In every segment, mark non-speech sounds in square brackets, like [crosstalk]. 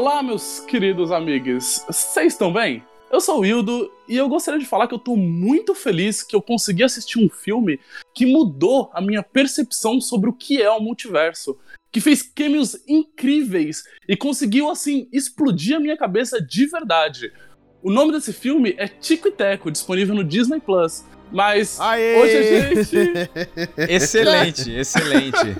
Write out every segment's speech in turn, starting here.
Olá, meus queridos amigos. Vocês estão bem? Eu sou o Wildo e eu gostaria de falar que eu tô muito feliz que eu consegui assistir um filme que mudou a minha percepção sobre o que é o multiverso, que fez cameos incríveis e conseguiu assim explodir a minha cabeça de verdade. O nome desse filme é Tico e Teco, disponível no Disney Plus. Mas Aê! hoje a gente [laughs] Excelente, excelente.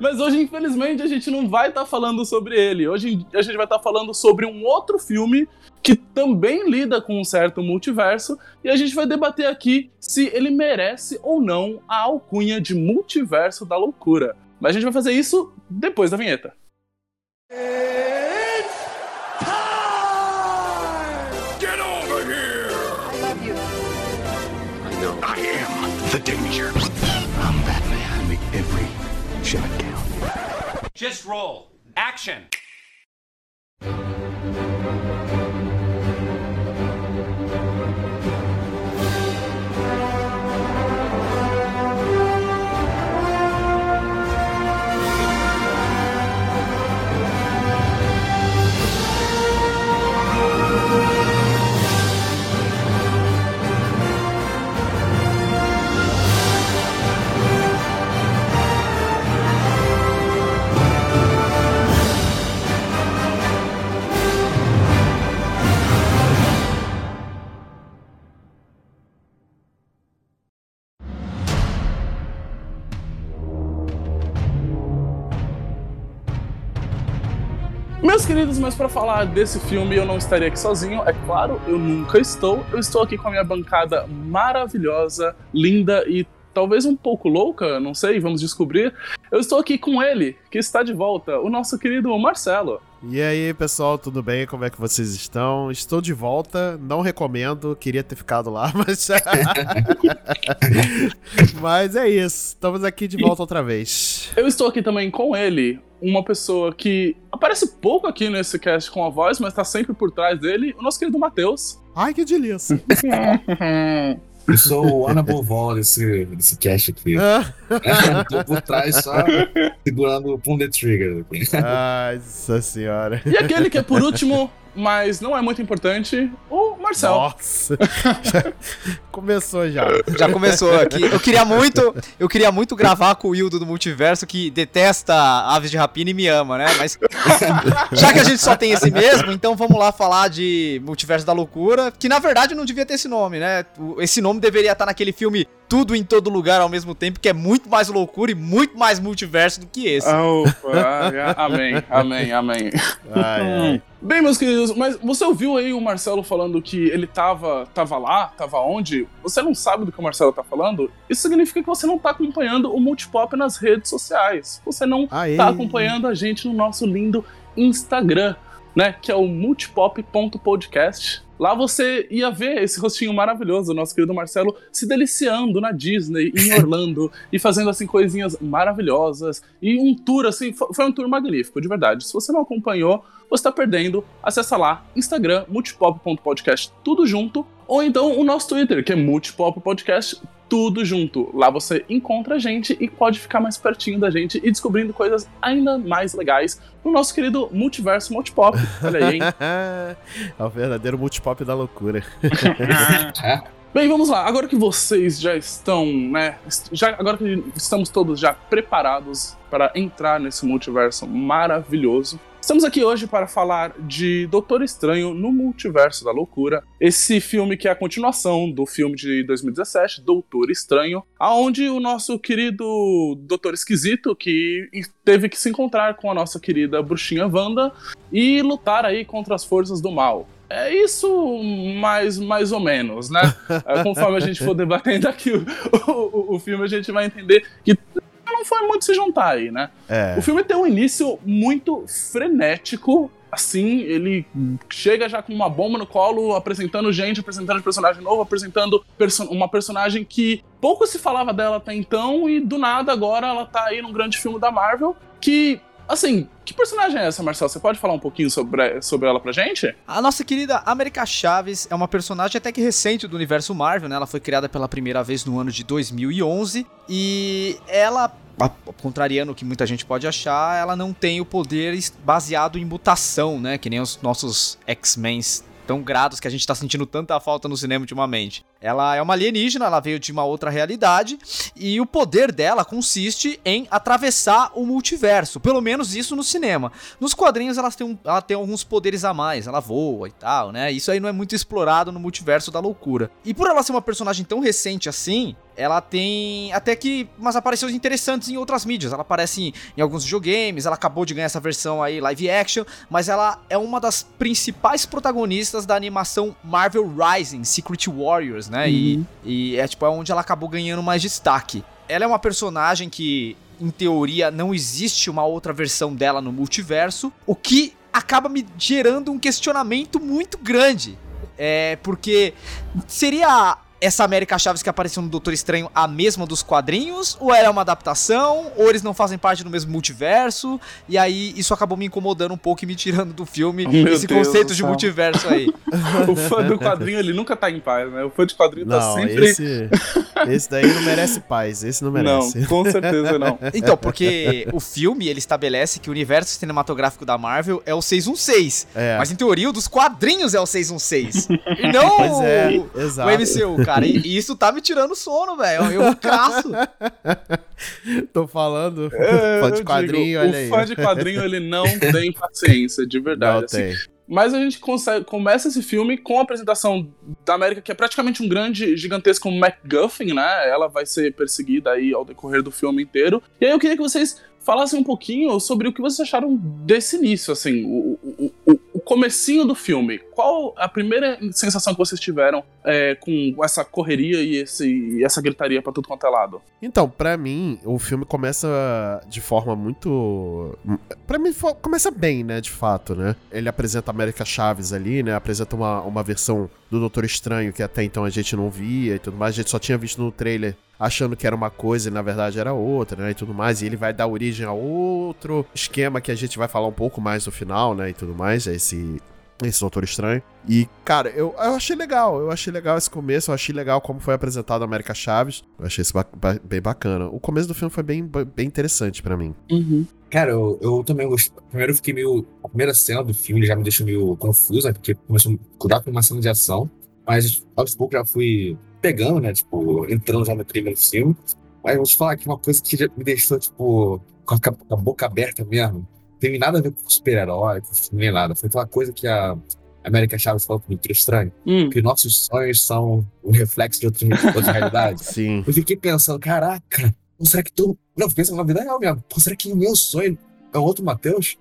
Mas hoje, infelizmente, a gente não vai estar falando sobre ele. Hoje a gente vai estar falando sobre um outro filme que também lida com um certo multiverso e a gente vai debater aqui se ele merece ou não a alcunha de multiverso da loucura. Mas a gente vai fazer isso depois da vinheta. Get Just roll. Action. Meus queridos, mas para falar desse filme eu não estaria aqui sozinho, é claro, eu nunca estou. Eu estou aqui com a minha bancada maravilhosa, linda e talvez um pouco louca, não sei, vamos descobrir. Eu estou aqui com ele, que está de volta, o nosso querido Marcelo. E aí, pessoal, tudo bem? Como é que vocês estão? Estou de volta, não recomendo, queria ter ficado lá, [laughs] mas. mas é isso, estamos aqui de volta outra vez. Eu estou aqui também com ele, uma pessoa que aparece pouco aqui nesse cast com a voz, mas está sempre por trás dele, o nosso querido Matheus. Ai, que delícia! [laughs] Eu sou o Ana Bovol desse, desse cast aqui. Tô por trás só segurando o Pum the Trigger. nossa senhora. E aquele que é por último, mas não é muito importante, o Marcel. Nossa! Já [laughs] Começou já. Já começou aqui. Eu queria muito, eu queria muito gravar com o Wildo do Multiverso que detesta aves de rapina e me ama, né? Mas [laughs] já que a gente só tem esse mesmo, então vamos lá falar de Multiverso da Loucura, que na verdade não devia ter esse nome, né? Esse nome deveria estar naquele filme Tudo em Todo Lugar ao mesmo tempo, que é muito mais loucura e muito mais multiverso do que esse. Ah, opa, ah, amém, amém, amém. Ai, ai. Bem, meus queridos, mas você ouviu aí o Marcelo falando que ele tava, tava lá, tava onde? Você não sabe do que o Marcelo tá falando? Isso significa que você não tá acompanhando o Multipop nas redes sociais. Você não Aê. tá acompanhando a gente no nosso lindo Instagram, né? Que é o multipop.podcast. Lá você ia ver esse rostinho maravilhoso do nosso querido Marcelo se deliciando na Disney, em [laughs] Orlando, e fazendo assim coisinhas maravilhosas. E um tour assim, fo- foi um tour magnífico, de verdade. Se você não acompanhou, você tá perdendo. Acessa lá, Instagram, multipop.podcast, tudo junto. Ou então o nosso Twitter, que é multipop podcast, tudo junto. Lá você encontra a gente e pode ficar mais pertinho da gente e descobrindo coisas ainda mais legais no nosso querido multiverso multipop. Olha aí, hein? [laughs] É o verdadeiro multipop da loucura. [laughs] Bem, vamos lá. Agora que vocês já estão, né? Já, agora que estamos todos já preparados para entrar nesse multiverso maravilhoso, estamos aqui hoje para falar de Doutor Estranho no Multiverso da Loucura. Esse filme que é a continuação do filme de 2017, Doutor Estranho, aonde o nosso querido Doutor Esquisito, que teve que se encontrar com a nossa querida bruxinha Wanda e lutar aí contra as forças do mal. É isso mais, mais ou menos, né? [laughs] É, Conforme a gente for debatendo aqui o, o, o filme, a gente vai entender que não foi muito se juntar aí, né? É. O filme tem um início muito frenético. Assim, ele chega já com uma bomba no colo, apresentando gente, apresentando personagem novo, apresentando perso- uma personagem que pouco se falava dela até então, e do nada agora ela tá aí num grande filme da Marvel. Que, assim, que personagem é essa, Marcel? Você pode falar um pouquinho sobre, sobre ela pra gente? A nossa querida América Chaves é uma personagem até que recente do universo Marvel, né? Ela foi criada pela primeira vez no ano de 2011 e ela contrariando o que muita gente pode achar, ela não tem o poder baseado em mutação, né? Que nem os nossos X-Men tão grados que a gente tá sentindo tanta falta no cinema ultimamente. Ela é uma alienígena, ela veio de uma outra realidade e o poder dela consiste em atravessar o multiverso, pelo menos isso no cinema. Nos quadrinhos ela tem, um, ela tem alguns poderes a mais, ela voa e tal, né? Isso aí não é muito explorado no multiverso da loucura. E por ela ser uma personagem tão recente assim, ela tem até que umas aparições interessantes em outras mídias. Ela aparece em, em, alguns videogames, ela acabou de ganhar essa versão aí live action, mas ela é uma das principais protagonistas da animação Marvel Rising, Secret Warriors, né? Uhum. E, e é tipo é onde ela acabou ganhando mais destaque. Ela é uma personagem que em teoria não existe uma outra versão dela no multiverso, o que acaba me gerando um questionamento muito grande. É porque seria essa América Chaves que apareceu no Doutor Estranho a mesma dos quadrinhos? Ou ela é uma adaptação? Ou eles não fazem parte do mesmo multiverso? E aí isso acabou me incomodando um pouco e me tirando do filme Meu esse Deus conceito de multiverso aí. [laughs] o fã do quadrinho ele nunca tá em paz, né? O fã de quadrinho tá não, tá sempre. Esse, esse daí não merece paz, esse não merece. Não, com certeza não. [laughs] Então, porque o filme ele estabelece que o universo cinematográfico da Marvel é o 616. É. Mas em teoria o dos quadrinhos é o 616. E não pois é, o, o MCU, cara. E, isso tá me tirando sono, velho. Eu crasso. [laughs] Tô falando. É, fã de quadrinho, digo, olha o aí. fã de quadrinho, ele não [laughs] tem paciência, de verdade. Não assim. tem. Mas a gente consegue, começa esse filme com a apresentação da América, que é praticamente um grande, gigantesco MacGuffin, né? Ela vai ser perseguida aí ao decorrer do filme inteiro. E aí eu queria que vocês falassem um pouquinho sobre o que vocês acharam desse início, assim, o, o, o, o comecinho do filme. Qual a primeira sensação que vocês tiveram é, com essa correria e, esse, e essa gritaria pra tudo quanto é lado? Então, para mim, o filme começa de forma muito. para mim, começa bem, né, de fato, né? Ele apresenta a América Chaves ali, né? Apresenta uma, uma versão do Doutor Estranho que até então a gente não via e tudo mais. A gente só tinha visto no trailer achando que era uma coisa e na verdade era outra, né? E tudo mais. E ele vai dar origem a outro esquema que a gente vai falar um pouco mais no final, né? E tudo mais. É esse. Esse Doutor Estranho. E, cara, eu, eu achei legal. Eu achei legal esse começo. Eu achei legal como foi apresentado a América Chaves. Eu achei isso ba bem bacana. O começo do filme foi bem, bem interessante para mim. Uhum. Cara, eu, eu também gostei. Primeiro eu fiquei meio. A primeira cena do filme já me deixou meio confuso, né? Porque começou a cuidar com uma cena de ação. Mas aos poucos já fui pegando, né? Tipo, entrando já no trailer do filme. Mas vou te falar que uma coisa que me deixou, tipo, com a, com a boca aberta mesmo. Não tem nada a ver com super-herói, nem nada. Foi aquela coisa que a América Chaves falou pro Doutor Estranho. Hum. Que nossos sonhos são o reflexo de outra, outra realidade. [laughs] Sim. Eu fiquei pensando, caraca, ou será que tu. Não, pensa na vida real mesmo. Pô, será que o meu sonho é outro Matheus?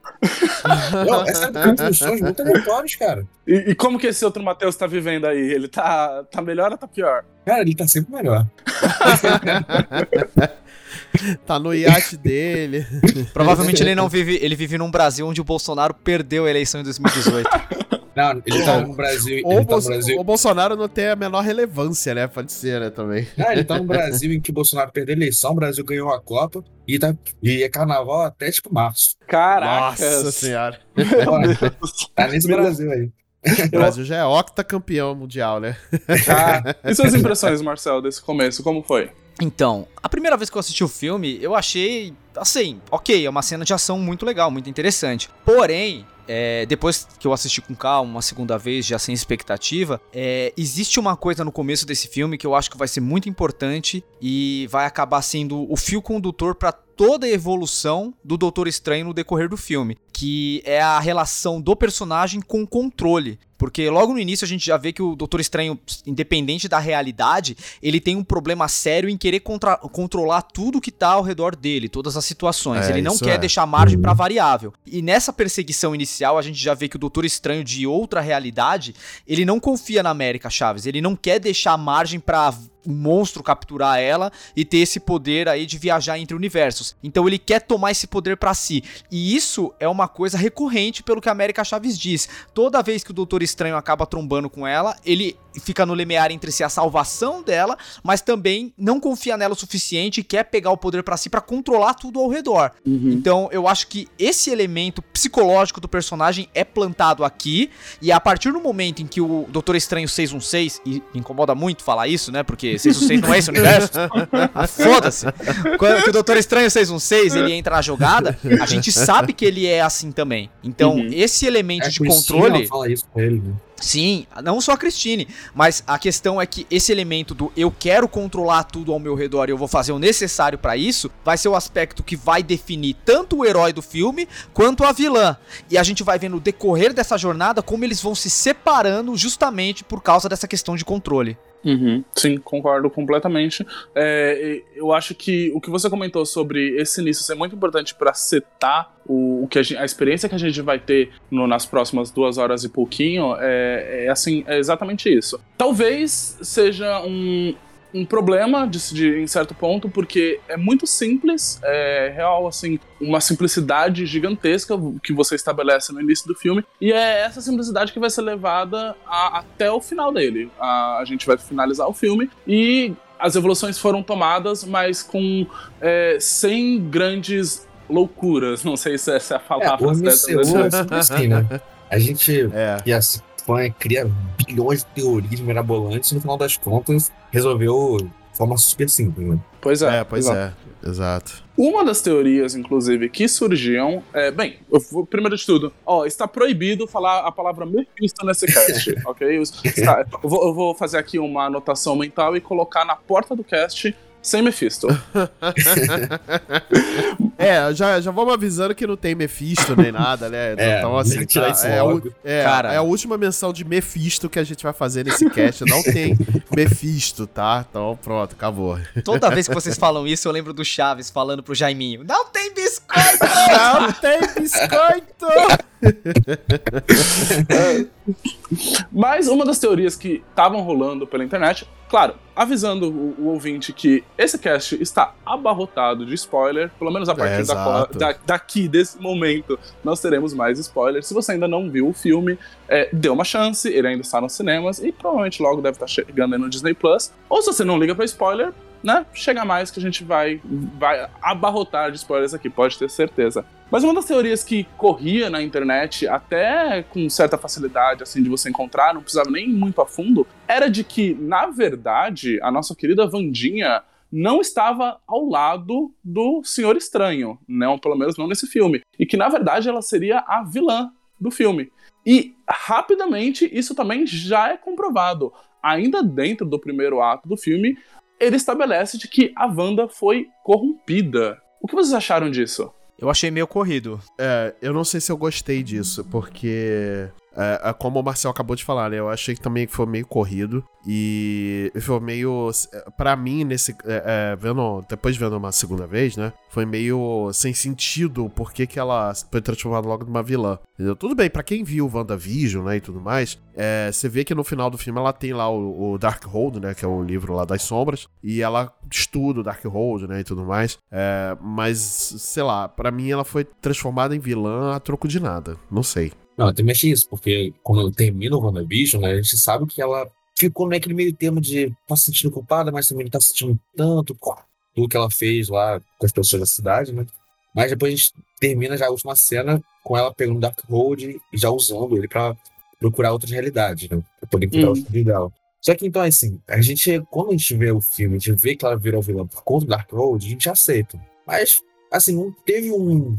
não, é porque uns sonhos muito aleatórios, cara. E, e, como que esse outro Matheus tá vivendo aí? Ele tá, tá melhor ou tá pior? Cara, ele tá sempre melhor. [laughs] tá no iate dele. Provavelmente ele não vive, ele vive num Brasil onde o Bolsonaro perdeu a eleição em 2018. [laughs] Não, ele tá no Brasil. Ou ele tá o, no Brasil. o Bolsonaro não tem a menor relevância, né? Pode ser, né, também. Ah, ele tá no [laughs] Brasil em que o Bolsonaro perdeu a eleição, o Brasil ganhou a Copa e, tá, e é carnaval até tipo março. Caraca! Nossa senhora. [laughs] tá nesse Brasil aí. O Brasil já é octacampeão mundial, né? [laughs] Ah, e suas impressões, Marcel, desse começo? Como foi? Então, a primeira vez que eu assisti o filme, eu achei, assim, ok, é uma cena de ação muito legal, muito interessante. Porém, é, depois que eu assisti com calma, uma segunda vez, já sem expectativa, é, existe uma coisa no começo desse filme que eu acho que vai ser muito importante e vai acabar sendo o fio condutor para toda a evolução do Doutor Estranho no decorrer do filme, que é a relação do personagem com o controle. Porque logo no início a gente já vê que o Doutor Estranho, independente da realidade, ele tem um problema sério em querer contra controlar tudo que tá ao redor dele, todas as situações. É, ele não quer é. deixar margem pra variável. E nessa perseguição inicial, a gente já vê que o Doutor Estranho de outra realidade, ele não confia na América Chaves, ele não quer deixar margem pra um monstro capturar ela e ter esse poder aí de viajar entre universos. Então ele quer tomar esse poder para si. E isso é uma uma coisa recorrente pelo que a América Chaves diz. Toda vez que o Doutor Estranho acaba trombando com ela, ele fica no limiar entre si a salvação dela, mas também não confia nela o suficiente e quer pegar o poder pra si pra controlar tudo ao redor. Uhum. Então, eu acho que esse elemento psicológico do personagem é plantado aqui, e a partir do momento em que o Doutor Estranho 616, e me incomoda muito falar isso, né? Porque 616 não é esse universo. Ah, [laughs] Foda-se. Quando o Doutor Estranho 616 ele entra na jogada, a gente sabe que ele é assim também. Então, Uhum. esse elemento É, de controle. fala isso pra ele, né? Sim, não só a Christine, mas a questão é que esse elemento do eu quero controlar tudo ao meu redor e eu vou fazer o necessário pra isso, vai ser o aspecto que vai definir tanto o herói do filme quanto a vilã. E a gente vai ver no decorrer dessa jornada como eles vão se separando justamente por causa dessa questão de controle. Uhum, sim, concordo completamente. É, eu acho que o que você comentou sobre esse início ser muito importante para setar o, o que a, gente- a experiência que a gente vai ter no- nas próximas duas horas e pouquinho é, é assim, é exatamente isso. Talvez seja um, um problema de, de- em certo ponto, porque é muito simples, é real, assim, uma simplicidade gigantesca que você estabelece no início do filme, e é essa simplicidade que vai ser levada a- até o final dele. A, a gente vai finalizar o filme e as evoluções foram tomadas, mas com é, sem grandes loucuras. Não sei se essa é a É, palavra o certa, MCU mas- é sempre assim, né? A gente É. assim, fã cria bilhões de teorias mirabolantes e no final das contas resolveu de forma super simples, né? Pois é, É, pois exato. é. Exato. Uma das teorias, inclusive, que surgiam é. Bem, eu vou- primeiro de tudo, ó, está proibido falar a palavra Mephisto nesse cast, [laughs] ok? Está- eu, vou, eu vou fazer aqui uma anotação mental e colocar na porta do cast sem Mephisto. [laughs] É, já, já vamos avisando que não tem Mephisto nem nada, né? [laughs] É, então, assim, tirar tá- isso é, logo. é, Cara. é a última menção de Mephisto que a gente vai fazer nesse cast. Não tem [laughs] Mephisto, tá? Então, pronto, acabou. Toda vez que vocês falam isso, eu lembro do Chaves falando pro Jaiminho: Não tem biscoito! Não tem biscoito! Mas uma das teorias que estavam rolando pela internet, claro, avisando o, o ouvinte que esse cast está abarrotado de spoiler, pelo menos a partir da, exato. da- daqui, desse momento, nós teremos mais spoilers. Se você ainda não viu o filme, é, dê uma chance, ele ainda está nos cinemas e provavelmente logo deve estar chegando aí no Disney Plus. Ou se você não liga pra spoiler, né? Chega mais que a gente vai, vai abarrotar de spoilers aqui, pode ter certeza. Mas uma das teorias que corria na internet, até com certa facilidade, assim, de você encontrar, não precisava nem ir muito a fundo, era de que, na verdade, a nossa querida Vandinha não estava ao lado do Senhor Estranho, não, pelo menos não nesse filme. E que, na verdade, ela seria a vilã do filme. E, rapidamente, isso também já é comprovado. Ainda dentro do primeiro ato do filme, ele estabelece de que a Wanda foi corrompida. O que vocês acharam disso? Eu achei meio corrido. É, eu não sei se eu gostei disso, porque. É, é como o Marcel acabou de falar, né? Eu achei que também foi meio corrido. E foi meio. Pra mim, nesse. é, é, vendo, depois de vendo uma segunda vez, né? Foi meio sem sentido o porquê que ela foi transformada logo numa vilã. Entendeu? Tudo bem, pra quem viu WandaVision, né? E tudo mais, é, você vê que no final do filme ela tem lá o, o Darkhold, né? Que é o livro lá das sombras. E ela estuda o Darkhold, né? E tudo mais. É, mas, sei lá, pra mim ela foi transformada em vilã a troco de nada. Não sei. Não, também achei isso, porque quando termina o WandaVision, né, a gente sabe que ela ficou naquele meio termo de tá se sentindo culpada, mas também não tá se sentindo tanto com tudo que ela fez lá com as pessoas da cidade, né? Mas depois a gente termina já a última cena com ela pegando o Darkhold e já usando ele pra procurar outras realidades, né? Pra poder encontrar Hum. os filhos dela. Só que então, assim, a gente, quando a gente vê o filme, a gente vê que ela virou vilã por conta do Darkhold, a gente aceita. Mas, assim, não teve um.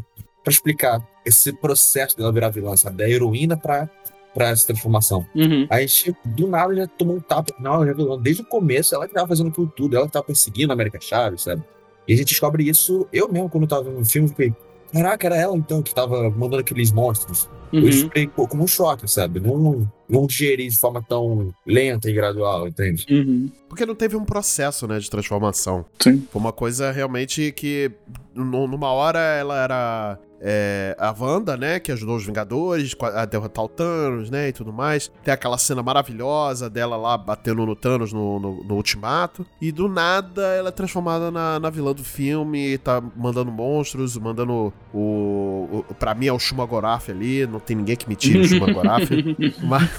Pra explicar esse processo dela virar vilã, sabe? Da heroína pra, pra essa transformação. Uhum. A gente, do nada, já tomou um tapa. Não, ela já é vilã. Desde o começo, ela que tava fazendo aquilo tudo. Ela que tava perseguindo a América Chaves, sabe? E a gente descobre isso. Eu mesmo, quando eu tava vendo o filme, fiquei. Caraca, era ela então que tava mandando aqueles monstros. Eu Uhum. fiquei pô, como um choque, sabe? Não, não digeri de forma tão lenta e gradual, entende? Uhum. Porque não teve um processo, né, de transformação. Sim. Foi uma coisa realmente que, nu- numa hora, ela era é, a Wanda, né, que ajudou os Vingadores a derrotar o Thanos, né, e tudo mais. Tem aquela cena maravilhosa dela lá batendo no Thanos no, no, no Ultimato. E do nada ela é transformada na, na vilã do filme, tá mandando monstros, mandando o, o. Pra mim é o Shumagoraf ali, não tem ninguém que me tire o Shumagoraf. [laughs] mas,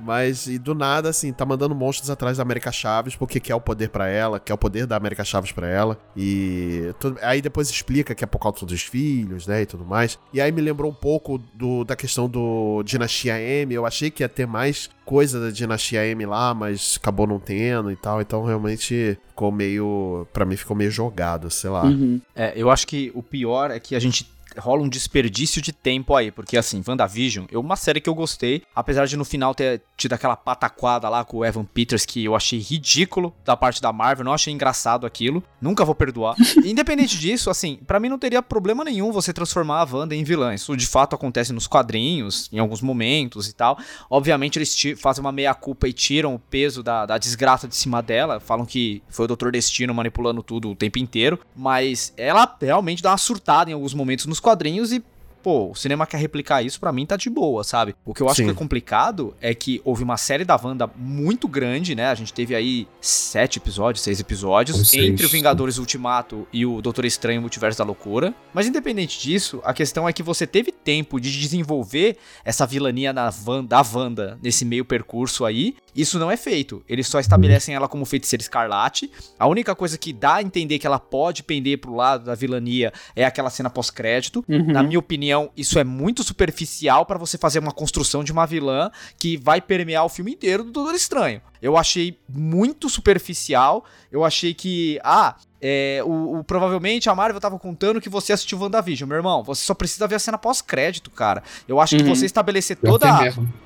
mas, e do nada, assim, tá mandando monstros atrás da América Chaves, porque quer o poder para ela, quer o poder da América Chaves para ela. E tudo, aí depois explica que é por causa dos filhos, né, e tudo mais. E aí me lembrou um pouco do, da questão do Dinastia M. Eu achei que ia ter mais coisa da Dinastia M lá, mas acabou não tendo e tal. Então realmente ficou meio. para mim ficou meio jogado, sei lá. Uhum. É, eu acho que o pior é que a gente rola um desperdício de tempo aí, porque assim, WandaVision é uma série que eu gostei, apesar de no final ter tido aquela pataquada lá com o Evan Peters que eu achei ridículo da parte da Marvel, não achei engraçado aquilo, nunca vou perdoar. [laughs] Independente disso, assim, para mim não teria problema nenhum você transformar a Wanda em vilã, isso de fato acontece nos quadrinhos, em alguns momentos e tal. Obviamente eles fazem uma meia-culpa e tiram o peso da, da desgraça de cima dela, falam que foi o Doutor Destino manipulando tudo o tempo inteiro, mas ela realmente dá uma surtada em alguns momentos nos quadrinhos e pô, o cinema quer replicar isso, para mim tá de boa, sabe? O que eu acho Sim. que é complicado é que houve uma série da Wanda muito grande, né? A gente teve aí sete episódios, seis episódios, entre o Vingadores Ultimato e o Doutor Estranho Multiverso da Loucura. Mas independente disso, a questão é que você teve tempo de desenvolver essa vilania na Wanda, da Wanda nesse meio percurso aí. Isso não é feito. Eles só estabelecem ela como feiticeira escarlate. A única coisa que dá a entender que ela pode pender pro lado da vilania é aquela cena pós-crédito. Uhum. Na minha opinião, opinião, isso é muito superficial para você fazer uma construção de uma vilã que vai permear o filme inteiro do Doutor Estranho. Eu achei muito superficial. Eu achei que, ah, é, o, o, provavelmente a Marvel tava contando que você assistiu WandaVision. Meu irmão, você só precisa ver a cena pós-crédito, cara. Eu acho uhum. que você estabelecer toda,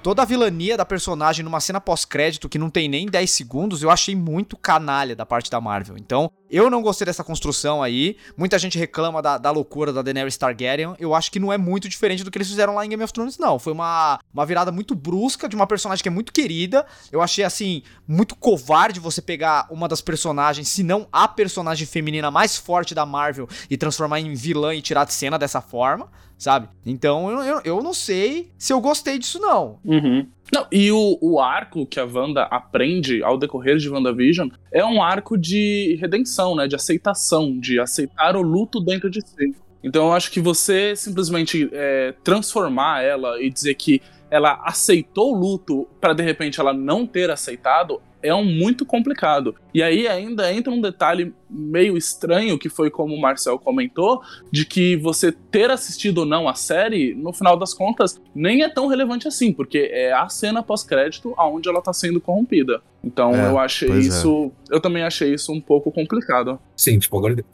toda a vilania da personagem numa cena pós-crédito que não tem nem 10 segundos, eu achei muito canalha da parte da Marvel. Então, eu não gostei dessa construção aí. Muita gente reclama da, da loucura da Daenerys Targaryen. Eu acho que não é muito diferente do que eles fizeram lá em Game of Thrones, não. Foi uma, uma virada muito brusca de uma personagem que é muito querida. Eu achei, assim, muito covarde você pegar uma das personagens, se não a personagem feminina mais forte da Marvel e transformar em vilã e tirar de cena dessa forma, sabe? Então eu, eu, eu não sei se eu gostei disso, não. Uhum. Não, e o, o arco que a Wanda aprende ao decorrer de WandaVision é um arco de redenção, né? De aceitação, de aceitar o luto dentro de si. Então eu acho que você simplesmente é, transformar ela e dizer que ela aceitou o luto para de repente ela não ter aceitado é um muito complicado. E aí ainda entra um detalhe meio estranho, que foi como o Marcel comentou, de que você ter assistido ou não a série, no final das contas, nem é tão relevante assim, porque é a cena pós-crédito aonde ela tá sendo corrompida. Então é, eu achei é. isso. É. Eu também achei isso um pouco complicado. Sim, tipo, agora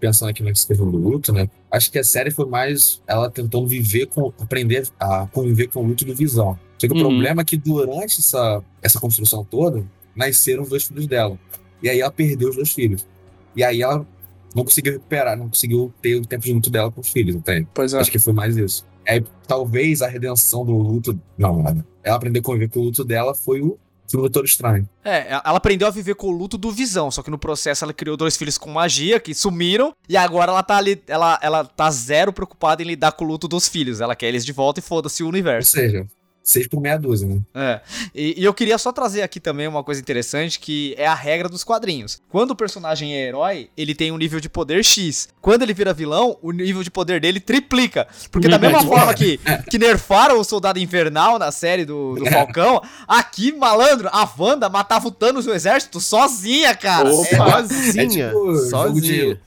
pensando aqui na questão do luto, né? Acho que a série foi mais ela tentando viver com. aprender a conviver com o luto do visão. Só que uhum. o problema é que durante essa, essa construção toda, nasceram os dois filhos dela. E aí ela perdeu os dois filhos. E aí ela não conseguiu recuperar, não conseguiu ter o tempo luto dela com os filhos, entende? Pois é. Acho que foi mais isso. Aí talvez a redenção do luto. Não, ela aprender a conviver com o luto dela foi o filme Doutor Estranho. É, ela aprendeu a viver com o luto do Visão, só que no processo ela criou dois filhos com magia que sumiram e agora ela tá ali, ela, ela tá zero preocupada em lidar com o luto dos filhos. Ela quer eles de volta e foda-se o universo. Ou seja, seis por meia dúzia, né? É. E, e, eu queria só trazer aqui também uma coisa interessante, que é a regra dos quadrinhos. Quando o personagem é herói, ele tem um nível de poder X. Quando ele vira vilão, o nível de poder dele triplica. Porque da mesma forma que, [laughs] que nerfaram o Soldado Invernal na série do, do Falcão, aqui, malandro, a Wanda matava o Thanos no exército sozinha, cara. Opa, é, sozinha. É tipo, sozinha. Jogo de,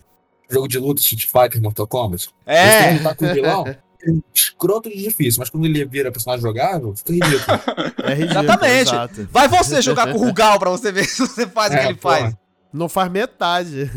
jogo de luta, Street Fighter, Mortal Kombat. É. Você tá com o vilão, [laughs] escroto de difícil, mas quando ele vira personagem jogável, fica ridículo. [laughs] É ridículo. Exatamente. Exato. Vai você jogar com o Rugal pra você ver [laughs] se você faz é, o que ele porra. faz. Não faz metade.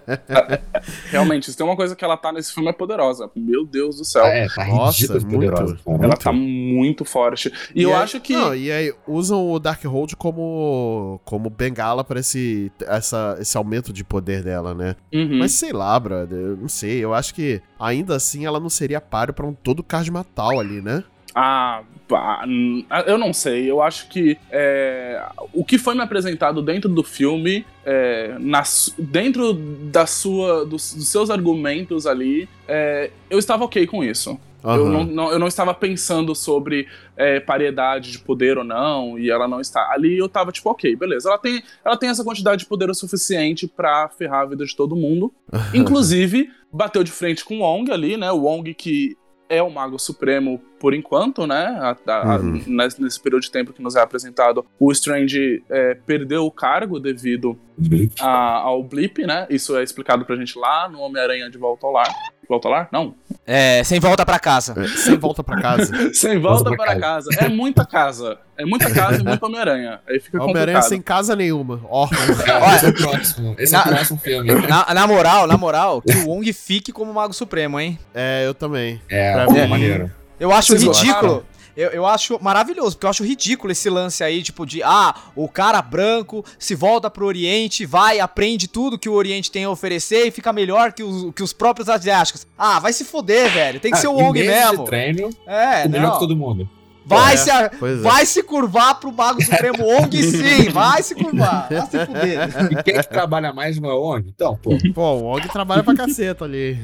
[laughs] Realmente, se tem uma coisa que ela tá nesse filme é poderosa. Meu Deus do céu. É, tá Nossa, muito, poderosa. Ela muito. tá muito forte. E, e eu aí, acho que. Não, e aí usam o Darkhold como, como bengala pra esse, essa, esse aumento de poder dela, né? Uhum. Mas sei lá, brother. Não sei. Eu acho que ainda assim ela não seria páreo pra um todo card matal ali, né? Ah, pá, hum, eu não sei. Eu acho que é, o que foi me apresentado dentro do filme, é, na dentro da sua, dos, dos seus argumentos ali, é, eu estava ok com isso. Eu, Aham. não, não- eu não estava pensando sobre é, paridade de poder ou não, e ela não está. Ali eu tava tipo, ok, beleza. Ela tem, ela tem essa quantidade de poder o suficiente pra ferrar a vida de todo mundo. [laughs] Inclusive, bateu de frente com o Wong ali, né? O Wong que é o Mago Supremo por enquanto, né? A- a- Uhum. nesse, nesse período de tempo que nos é apresentado, o Strange é, perdeu o cargo devido a- ao blip, né? Isso é explicado pra gente lá no Homem-Aranha de Volta ao Lar. Volta Lar? Não. É, sem volta pra casa. É, sem volta pra casa. [laughs] Sem volta Volta pra para casa. É muita casa. É muita casa e muito Homem-Aranha. Aí fica Homem-Aranha sem casa nenhuma. Órfão. É, esse é o próximo. Esse é o próximo filme. Na, na moral, na moral, que o Wong fique como Mago Supremo, hein? É, eu também. É, Pra mim- maneiro. Eu acho Vocês ridículo. Eu, eu acho maravilhoso, porque eu acho ridículo esse lance aí, tipo, de ah, o cara branco se volta pro Oriente, vai, aprende tudo que o Oriente tem a oferecer e fica melhor que os, que os próprios asiáticos. Ah, vai se foder, velho. Tem que ser o Ah, Wong mesmo. de treino, É, o melhor não. que todo mundo. Vai, É, se, a- é. vai se curvar pro Mago Supremo Wong [laughs] sim, vai se curvar. Vai se fuder. E quem é que trabalha mais não é o ONG? Então, pô. Pô, o Og trabalha pra caceta ali.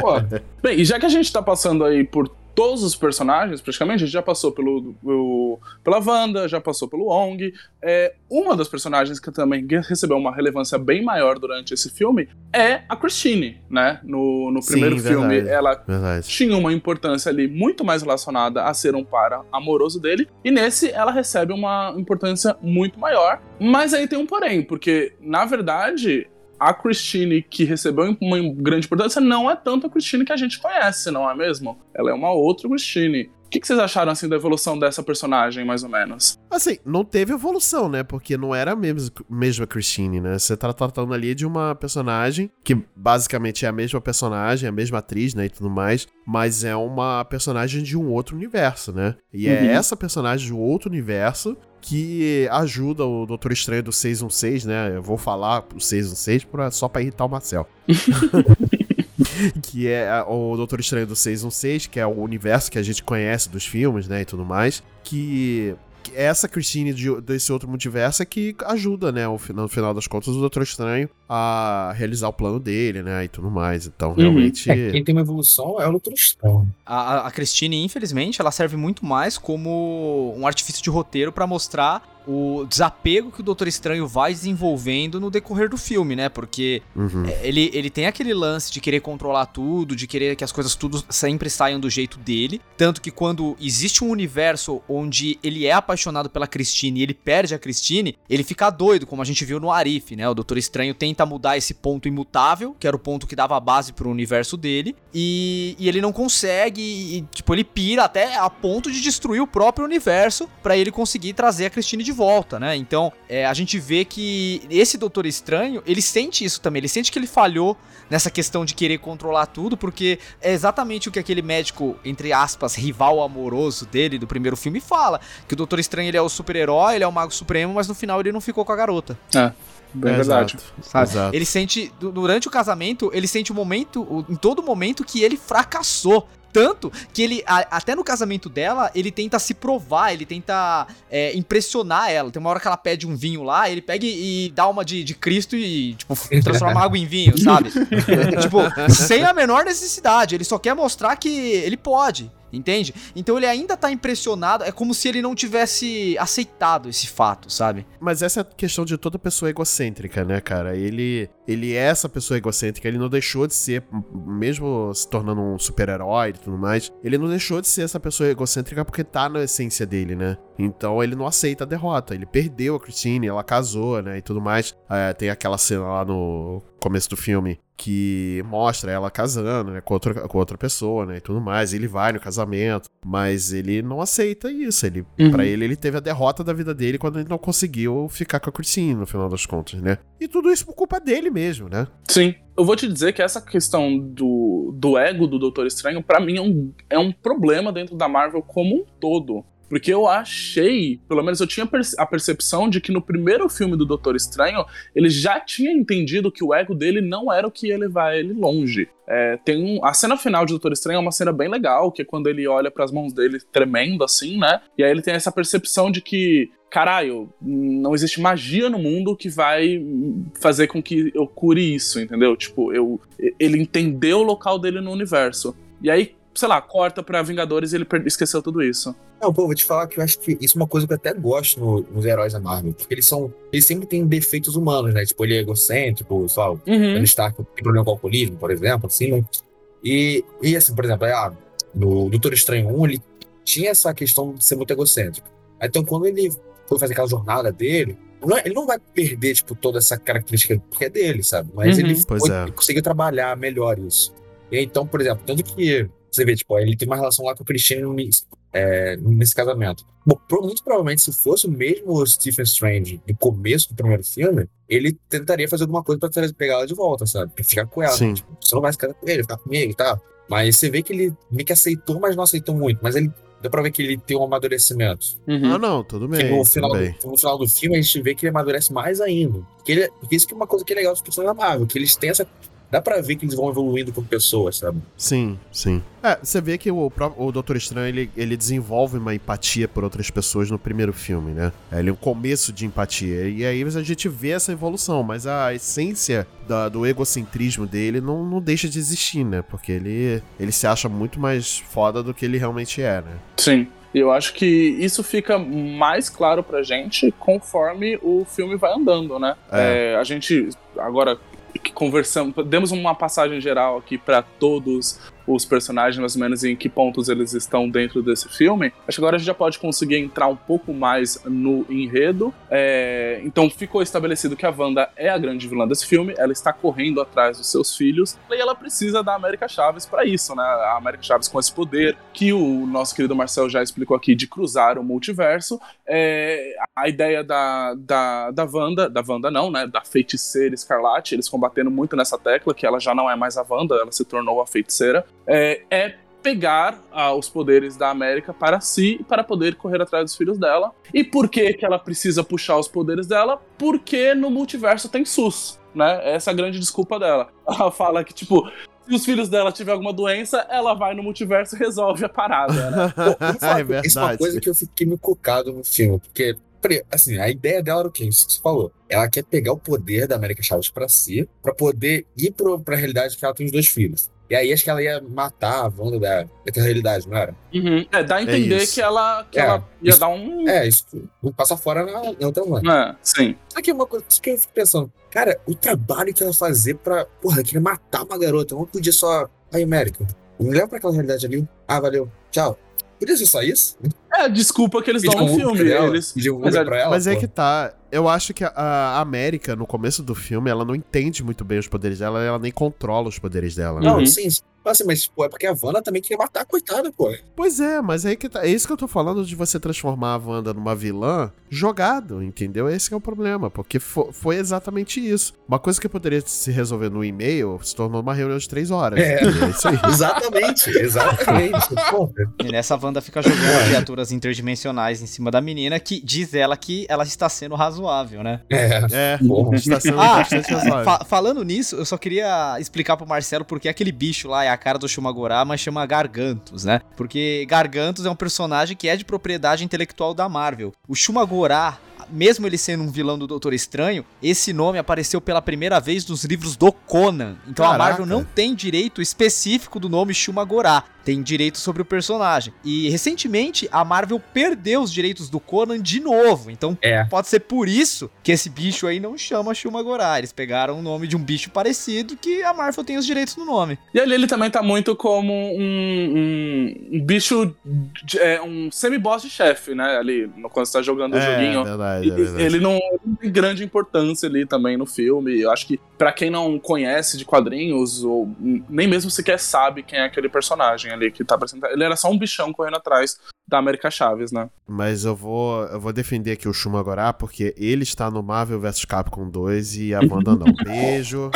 Pô. Bem, e já que a gente tá passando aí por todos os personagens, praticamente, a gente já passou pelo, o- pela Wanda, já passou pelo Wong. É, uma das personagens que também recebeu uma relevância bem maior durante esse filme é a Christine, né? No, no Sim, primeiro filme, verdade. ela Verdade. tinha uma importância ali muito mais relacionada a ser um par amoroso dele, e nesse ela recebe uma importância muito maior. Mas aí tem um porém, porque na verdade a Christine que recebeu uma grande importância não é tanto a Christine que a gente conhece, não é mesmo? Ela é uma outra Christine. O que, que vocês acharam assim da evolução dessa personagem, mais ou menos? Assim, não teve evolução, né? Porque não era a mesma, mesma Christine, né? Você tá tratando ali de uma personagem que basicamente é a mesma personagem, a mesma atriz, né? E tudo mais, mas é uma personagem de um outro universo, né? E é Uhum. essa personagem de um outro universo que ajuda o Doutor Estranho do 616, né? Eu vou falar o 616 pra, só pra irritar o Marcel. [laughs] que é o Doutor Estranho do 616, que é o universo que a gente conhece dos filmes, né, e tudo mais, que essa Christine de- desse outro multiverso é que ajuda, né, no final das contas, o Doutor Estranho a realizar o plano dele, né, e tudo mais. Então, realmente... É, quem tem uma evolução é o Doutor Estranho. A, a- a Christine, infelizmente, ela serve muito mais como um artifício de roteiro pra mostrar o desapego que o Doutor Estranho vai desenvolvendo no decorrer do filme, né? Porque Uhum. é, ele, ele tem aquele lance de querer controlar tudo, de querer que as coisas tudo sempre saiam do jeito dele. Tanto que quando existe um universo onde ele é apaixonado pela Christine e ele perde a Christine, ele fica doido, como a gente viu no Arif, né? O Doutor Estranho tenta mudar esse ponto imutável, que era o ponto que dava a base pro universo dele, e, e ele não consegue, e, tipo, ele pira até a ponto de destruir o próprio universo pra ele conseguir trazer a Christine de volta, né? Então, é, a gente vê que esse Doutor Estranho, ele sente isso também, ele sente que ele falhou nessa questão de querer controlar tudo, porque é exatamente o que aquele médico, entre aspas, rival amoroso dele do primeiro filme fala, que o Doutor Estranho ele é o super-herói, ele é o Mago Supremo, mas no final ele não ficou com a garota. Bem É, verdade. exato, exato. Ele sente, du- durante o casamento, ele sente o momento, em todo momento, que ele fracassou. Tanto que ele, a- até no casamento dela, ele tenta se provar, ele tenta é, impressionar ela. Tem uma hora que ela pede um vinho lá, ele pega e, e dá uma de, de Cristo e, tipo, transforma água em vinho, sabe? [laughs] tipo, sem a menor necessidade. Ele só quer mostrar que ele pode. Entende? Então ele ainda tá impressionado, é como se ele não tivesse aceitado esse fato, sabe? Mas essa é a questão de toda pessoa egocêntrica, né, cara? Ele, ele é essa pessoa egocêntrica, ele não deixou de ser, mesmo se tornando um super-herói e tudo mais, ele não deixou de ser essa pessoa egocêntrica porque tá na essência dele, né? Então ele não aceita a derrota. Ele perdeu a Christine, ela casou, né? E tudo mais. É, tem aquela cena lá no começo do filme que mostra ela casando, né? Com outra, com outra pessoa, né? E tudo mais. Ele vai no casamento, mas ele não aceita isso. Ele, Uhum. Pra ele, ele teve a derrota da vida dele quando ele não conseguiu ficar com a Christine, no final das contas, né? E tudo isso por culpa dele mesmo, né? Sim. Eu vou te dizer que essa questão do, do ego do Doutor Estranho, pra mim, é um, é um problema dentro da Marvel como um todo. Porque eu achei, pelo menos eu tinha a percepção de que no primeiro filme do Doutor Estranho, ele já tinha entendido que o ego dele não era o que ia levar ele longe. É, tem um, a cena final de Doutor Estranho é uma cena bem legal, que é quando ele olha pras mãos dele tremendo assim, né? E aí ele tem essa percepção de que, caralho, não existe magia no mundo que vai fazer com que eu cure isso, entendeu? Tipo, eu, ele entendeu o local dele no universo. E aí, sei lá, corta pra Vingadores e ele esqueceu tudo isso. Não, pô, vou te falar que eu acho que isso é uma coisa que eu até gosto no- nos heróis da Marvel. Porque eles são. Eles sempre têm defeitos humanos, né? Tipo, ele é egocêntrico, o Uhum. Tony Stark tem problema com o alcoolismo, por exemplo, assim, né? E, e assim, por exemplo, ah, no Doutor Estranho 1, ele tinha essa questão de ser muito egocêntrico. Então, quando ele foi fazer aquela jornada dele, não é- ele não vai perder, tipo, toda essa característica que é dele, sabe? Mas Uhum. ele, foi- é. ele conseguiu trabalhar melhor isso. E então, por exemplo, tanto que você vê, tipo, ele tem uma relação lá com o Cristiano nesse- é, nesse casamento. Bom, muito provavelmente, se fosse o mesmo Stephen Strange no começo do primeiro filme, ele tentaria fazer alguma coisa pra pegar ela de volta, sabe? Pra ficar com ela. Sim. Tipo, você não vai se casar com ele, ficar comigo e tal. Mas você vê que ele meio que aceitou, mas não aceitou muito. Mas ele dá pra ver que ele tem um amadurecimento. Uhum. Ah, não, tudo Que bem. no tudo final, bem. no final do filme a gente vê que ele amadurece mais ainda. Porque, ele, porque isso que é uma coisa que é legal dos personagens da Marvel, que eles têm essa. Dá pra ver que eles vão evoluindo como pessoas, sabe? Sim, sim. É, você vê que o, o Doutor Estranho, ele, ele desenvolve uma empatia por outras pessoas no primeiro filme, né? É, Ele é um começo de empatia. E aí a gente vê essa evolução, mas a essência da- do egocentrismo dele não, não deixa de existir, né? Porque ele, ele se acha muito mais foda do que ele realmente é, né? Sim. E eu acho que isso fica mais claro pra gente conforme o filme vai andando, né? É. É, a gente, agora que conversamos, demos uma passagem geral aqui pra todos os personagens, mais ou menos em que pontos eles estão dentro desse filme. Acho que agora a gente já pode conseguir entrar um pouco mais no enredo. É, então ficou estabelecido que a Wanda é a grande vilã desse filme, ela está correndo atrás dos seus filhos e ela precisa da América Chaves pra isso, né? A América Chaves com esse poder que o nosso querido Marcel já explicou aqui de cruzar o multiverso. É, a ideia da, da, da Wanda, da Wanda não, né? Da feiticeira escarlate, eles combatendo muito nessa tecla que ela já não é mais a Wanda, ela se tornou a feiticeira. É, é pegar ah, os poderes da América para si para poder correr atrás dos filhos dela. E por que que ela precisa puxar os poderes dela? Porque no multiverso tem SUS, né? Essa é a grande desculpa dela. Ela fala que, tipo, se os filhos dela tiver alguma doença, ela vai no multiverso e resolve a parada, né? [laughs] Pô, falar, é Isso é uma coisa que eu fiquei me cocado no filme, porque, assim, a ideia dela era o quê? Isso que você falou. Ela quer pegar o poder da América Chaves pra si, pra poder ir pro, pra realidade que ela tem os dois filhos. E aí acho que ela ia matar a Wanda da, daquela realidade, não era? Uhum. É, dá a entender isso. que ela, que É, ela ia isso- dar um. É, isso não passa fora na, na outra Wanda. É, sim. Só que é uma coisa que eu fico pensando, cara, o trabalho que ela fazer pra. Porra, queria matar uma garota, não podia só. Aí, América, me leva pra aquela realidade ali. Ah, valeu, tchau. Podia ser só isso? É a desculpa que eles dão no um filme. dela, Eles... Mas é- ela, Mas é que tá. Eu acho que a, a América, no começo do filme, ela não entende muito bem os poderes dela, ela nem controla os poderes dela. né? Não, Uhum. sim, sim. Assim, mas, pô, é porque a Wanda também queria matar a coitada, pô. Pois é, mas aí que tá. É isso que eu tô falando de você transformar a Wanda numa vilã jogado, entendeu? Esse que é o problema, porque fo- foi exatamente isso. Uma coisa que poderia se resolver no e-mail se tornou uma reunião de três horas. É. É isso aí. [laughs] [laughs] Exatamente, exatamente. E nessa Wanda fica jogando criaturas interdimensionais em cima da menina, que diz ela que ela está sendo razoável, né? é. É, Porra. está sendo Ah, bastante razoável. fa- falando nisso, eu só queria explicar pro Marcelo porque aquele bicho lá é a cara do Shumagorá, mas chama Gargantos, né? Porque Gargantos é um personagem que é de propriedade intelectual da Marvel. O Shumagorá, mesmo ele sendo um vilão do Doutor Estranho, esse nome apareceu pela primeira vez nos livros do Conan. Então a Caraca. Marvel não tem direito específico do nome Shumagorá. Tem direito sobre o personagem. E recentemente a Marvel perdeu os direitos do Conan de novo. Então É. pode ser por isso que esse bicho aí não chama Shumagorá. Eles pegaram o nome de um bicho parecido que a Marvel tem os direitos no nome. E ali ele também tá muito como um, um- um bicho, de- é, um semi-boss de chefe, né? Ali, quando você tá jogando o É, joguinho. verdade, é verdade. Ele não, tem grande importância ali também no filme. Eu acho que pra quem não conhece de quadrinhos, ou nem mesmo sequer sabe quem é aquele personagem ali que tá apresentando. Ele era só um bichão correndo atrás da América Chaves, né? Mas eu vou, eu vou defender aqui o Shumagorá, porque ele está no Marvel vs Capcom 2 e a Wanda não. [laughs] Beijo.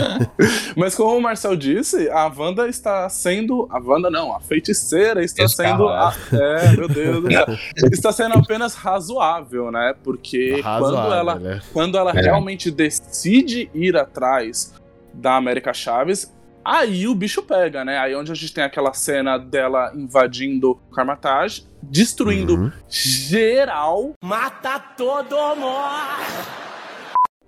[laughs] Mas como o Marcel disse, a Wanda está sendo. A Wanda não, a feiticeira está Esse sendo. a- é, meu Deus do céu. [laughs] Está sendo apenas razoável, né? Porque quando Razoável, ela, né? quando ela É. realmente decide ir atrás da América Chaves, aí o bicho pega, né? Aí onde a gente tem aquela cena dela invadindo o Karmatage, destruindo Uhum. geral, Mata todo mundo!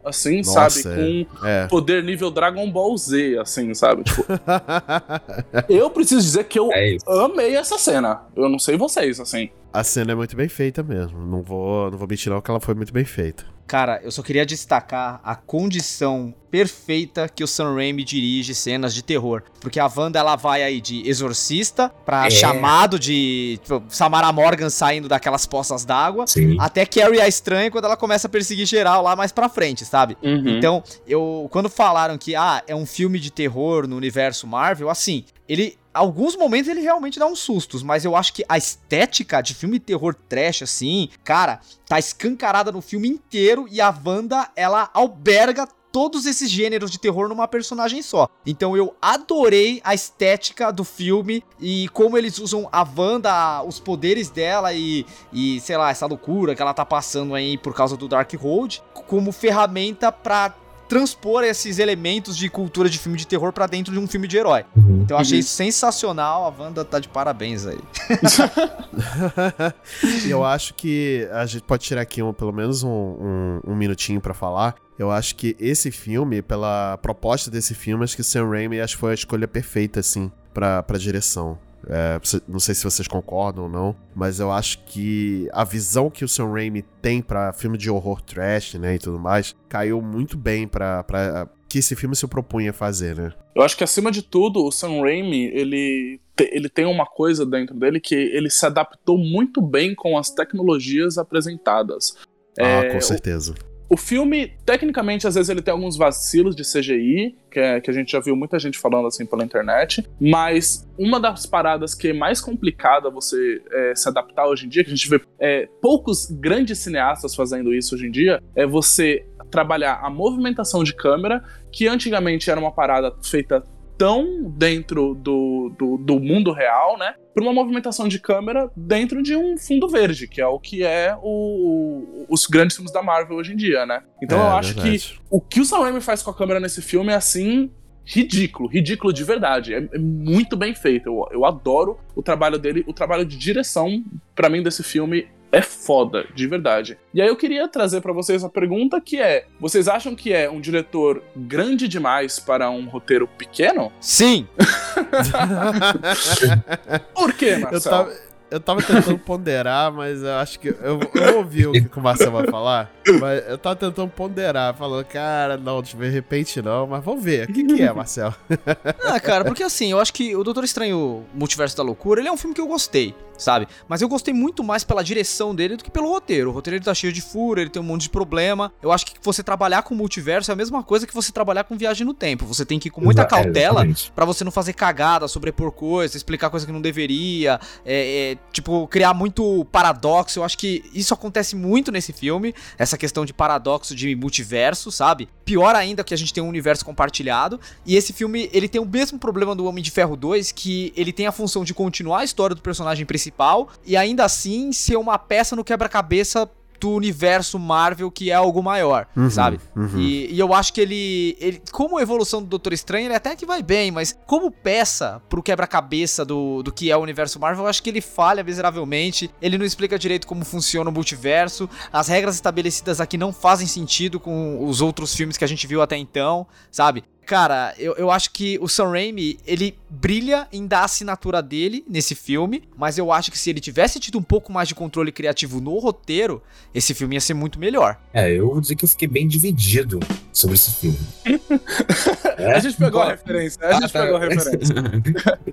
assim, Nossa, sabe? é. Com É. poder nível Dragon Ball Z, assim, sabe? Tipo, [laughs] eu preciso dizer que eu É amei essa cena. Eu não sei vocês, assim. A cena é muito bem feita mesmo. Não vou, não vou mentir não que ela foi muito bem feita. Cara, eu só queria destacar a condição perfeita que o Sam Raimi dirige cenas de terror. Porque a Wanda, ela vai aí de exorcista pra É. chamado de tipo, Samara Morgan saindo daquelas poças d'água. Até Carrie a Estranha quando ela começa a perseguir geral lá mais pra frente, sabe? Uhum. Então, eu quando falaram que ah, é um filme de terror no universo Marvel, assim, ele alguns momentos ele realmente dá uns sustos, mas eu acho que a estética de filme terror trash assim, cara, tá escancarada no filme inteiro e a Wanda, ela alberga todos esses gêneros de terror numa personagem só. Então eu adorei a estética do filme e como eles usam a Wanda, os poderes dela e, e sei lá, essa loucura que ela tá passando aí por causa do Darkhold, como ferramenta pra transpor esses elementos de cultura de filme de terror pra dentro de um filme de herói. Uhum. Então eu achei Uhum. sensacional, a Wanda tá de parabéns aí. E [laughs] eu acho que a gente pode tirar aqui um, pelo menos um, um, um minutinho pra falar. Eu acho que esse filme, pela proposta desse filme, acho que Sam Raimi acho que foi a escolha perfeita, assim, pra, pra direção. É, não sei se vocês concordam ou não, mas eu acho que a visão que o Sam Raimi tem pra filme de horror trash, né, e tudo mais, caiu muito bem pra, pra que esse filme se propunha a fazer, né? Eu acho que acima de tudo, o Sam Raimi, ele, ele tem uma coisa dentro dele que ele se adaptou muito bem com as tecnologias apresentadas. ah, É, com certeza. O filme, tecnicamente, às vezes ele tem alguns vacilos de CGI, que, é- que a gente já viu muita gente falando assim pela internet, mas uma das paradas que é mais complicada você é, se adaptar hoje em dia, que a gente vê é, poucos grandes cineastas fazendo isso hoje em dia, é você trabalhar a movimentação de câmera, que antigamente era uma parada feita tão dentro do, do, do mundo real, né? Por uma movimentação de câmera dentro de um fundo verde, que é o que é o, os grandes filmes da Marvel hoje em dia, né? Então É, eu acho que verdade. o que o Sam Raimi faz com a câmera nesse filme é assim. Ridículo, ridículo de verdade. É, é muito bem feito. Eu, eu adoro o trabalho dele. O trabalho de direção, pra mim, desse filme é foda, de verdade. E aí eu queria trazer pra vocês a pergunta que é: vocês acham que é um diretor grande demais para um roteiro pequeno? Sim! [laughs] Por quê, Eu Marcel? tava, eu tava tentando ponderar, mas eu acho que. Eu, eu vou ouvir o que o Marcel vai falar. Mas eu tava tentando ponderar, falando, cara, não, de repente não, mas vamos ver. O que, que é, Marcel? Ah, cara, porque assim, eu acho que o Doutor Estranho Multiverso da Loucura, ele é um filme que eu gostei, sabe? Mas eu gostei muito mais pela direção dele do que pelo roteiro. O roteiro ele tá cheio de furo, ele tem um monte de problema. Eu acho que você trabalhar com multiverso é a mesma coisa que você trabalhar com viagem no tempo. Você tem que ir com muita é, cautela exatamente. Pra você não fazer cagada, sobrepor coisa, explicar coisa que não deveria, é, é, tipo, criar muito paradoxo. Eu acho que isso acontece muito nesse filme, essa questão de paradoxo de multiverso, sabe? Pior ainda que a gente tem um universo compartilhado. E esse filme, ele tem o mesmo problema do Homem de Ferro 2, que ele tem a função de continuar a história do personagem principal e ainda assim ser uma peça no quebra-cabeça do universo Marvel que é algo maior, Uhum, sabe? uhum. E, e eu acho que ele, ele, como evolução do Doutor Estranho, ele até que vai bem, mas como peça pro quebra-cabeça do, do que é o universo Marvel, eu acho que ele falha miseravelmente. Ele não explica direito como funciona o multiverso. As regras estabelecidas aqui não fazem sentido com os outros filmes que a gente viu até então, sabe? Cara, eu, eu acho que o Sam Raimi, ele brilha em dar a assinatura dele nesse filme, mas eu acho que se ele tivesse tido um pouco mais de controle criativo no roteiro, esse filme ia ser muito melhor. É, eu vou dizer que eu fiquei bem dividido sobre esse filme. É? [laughs] A gente pegou a Pô, referência. A gente Ah, tá. pegou a referência.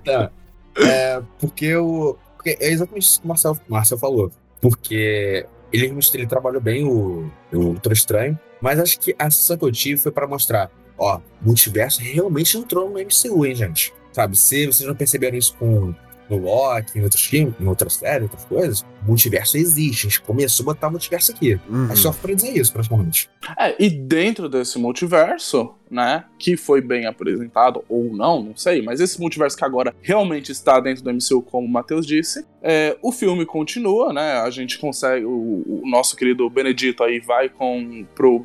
[laughs] Tá. É, porque eu. porque é exatamente isso que o Marcel, Marcel falou. Porque ele, ele trabalhou bem o, o Doutor Estranho, mas acho que a sensação que eu tive foi pra mostrar: ó, o multiverso realmente entrou no MCU, hein, gente? Sabe? Se vocês não perceberam isso com no Loki, em outros filmes, em outras séries, outras coisas, o multiverso existe. A gente começou a botar o multiverso aqui. Uhum. Acho só pra dizer isso, praticamente. É, e dentro desse multiverso, né, que foi bem apresentado, ou não, não sei, mas esse multiverso que agora realmente está dentro do MCU, como o Matheus disse, é, o filme continua, né, a gente consegue, o, o nosso querido Benedito aí vai com, pro,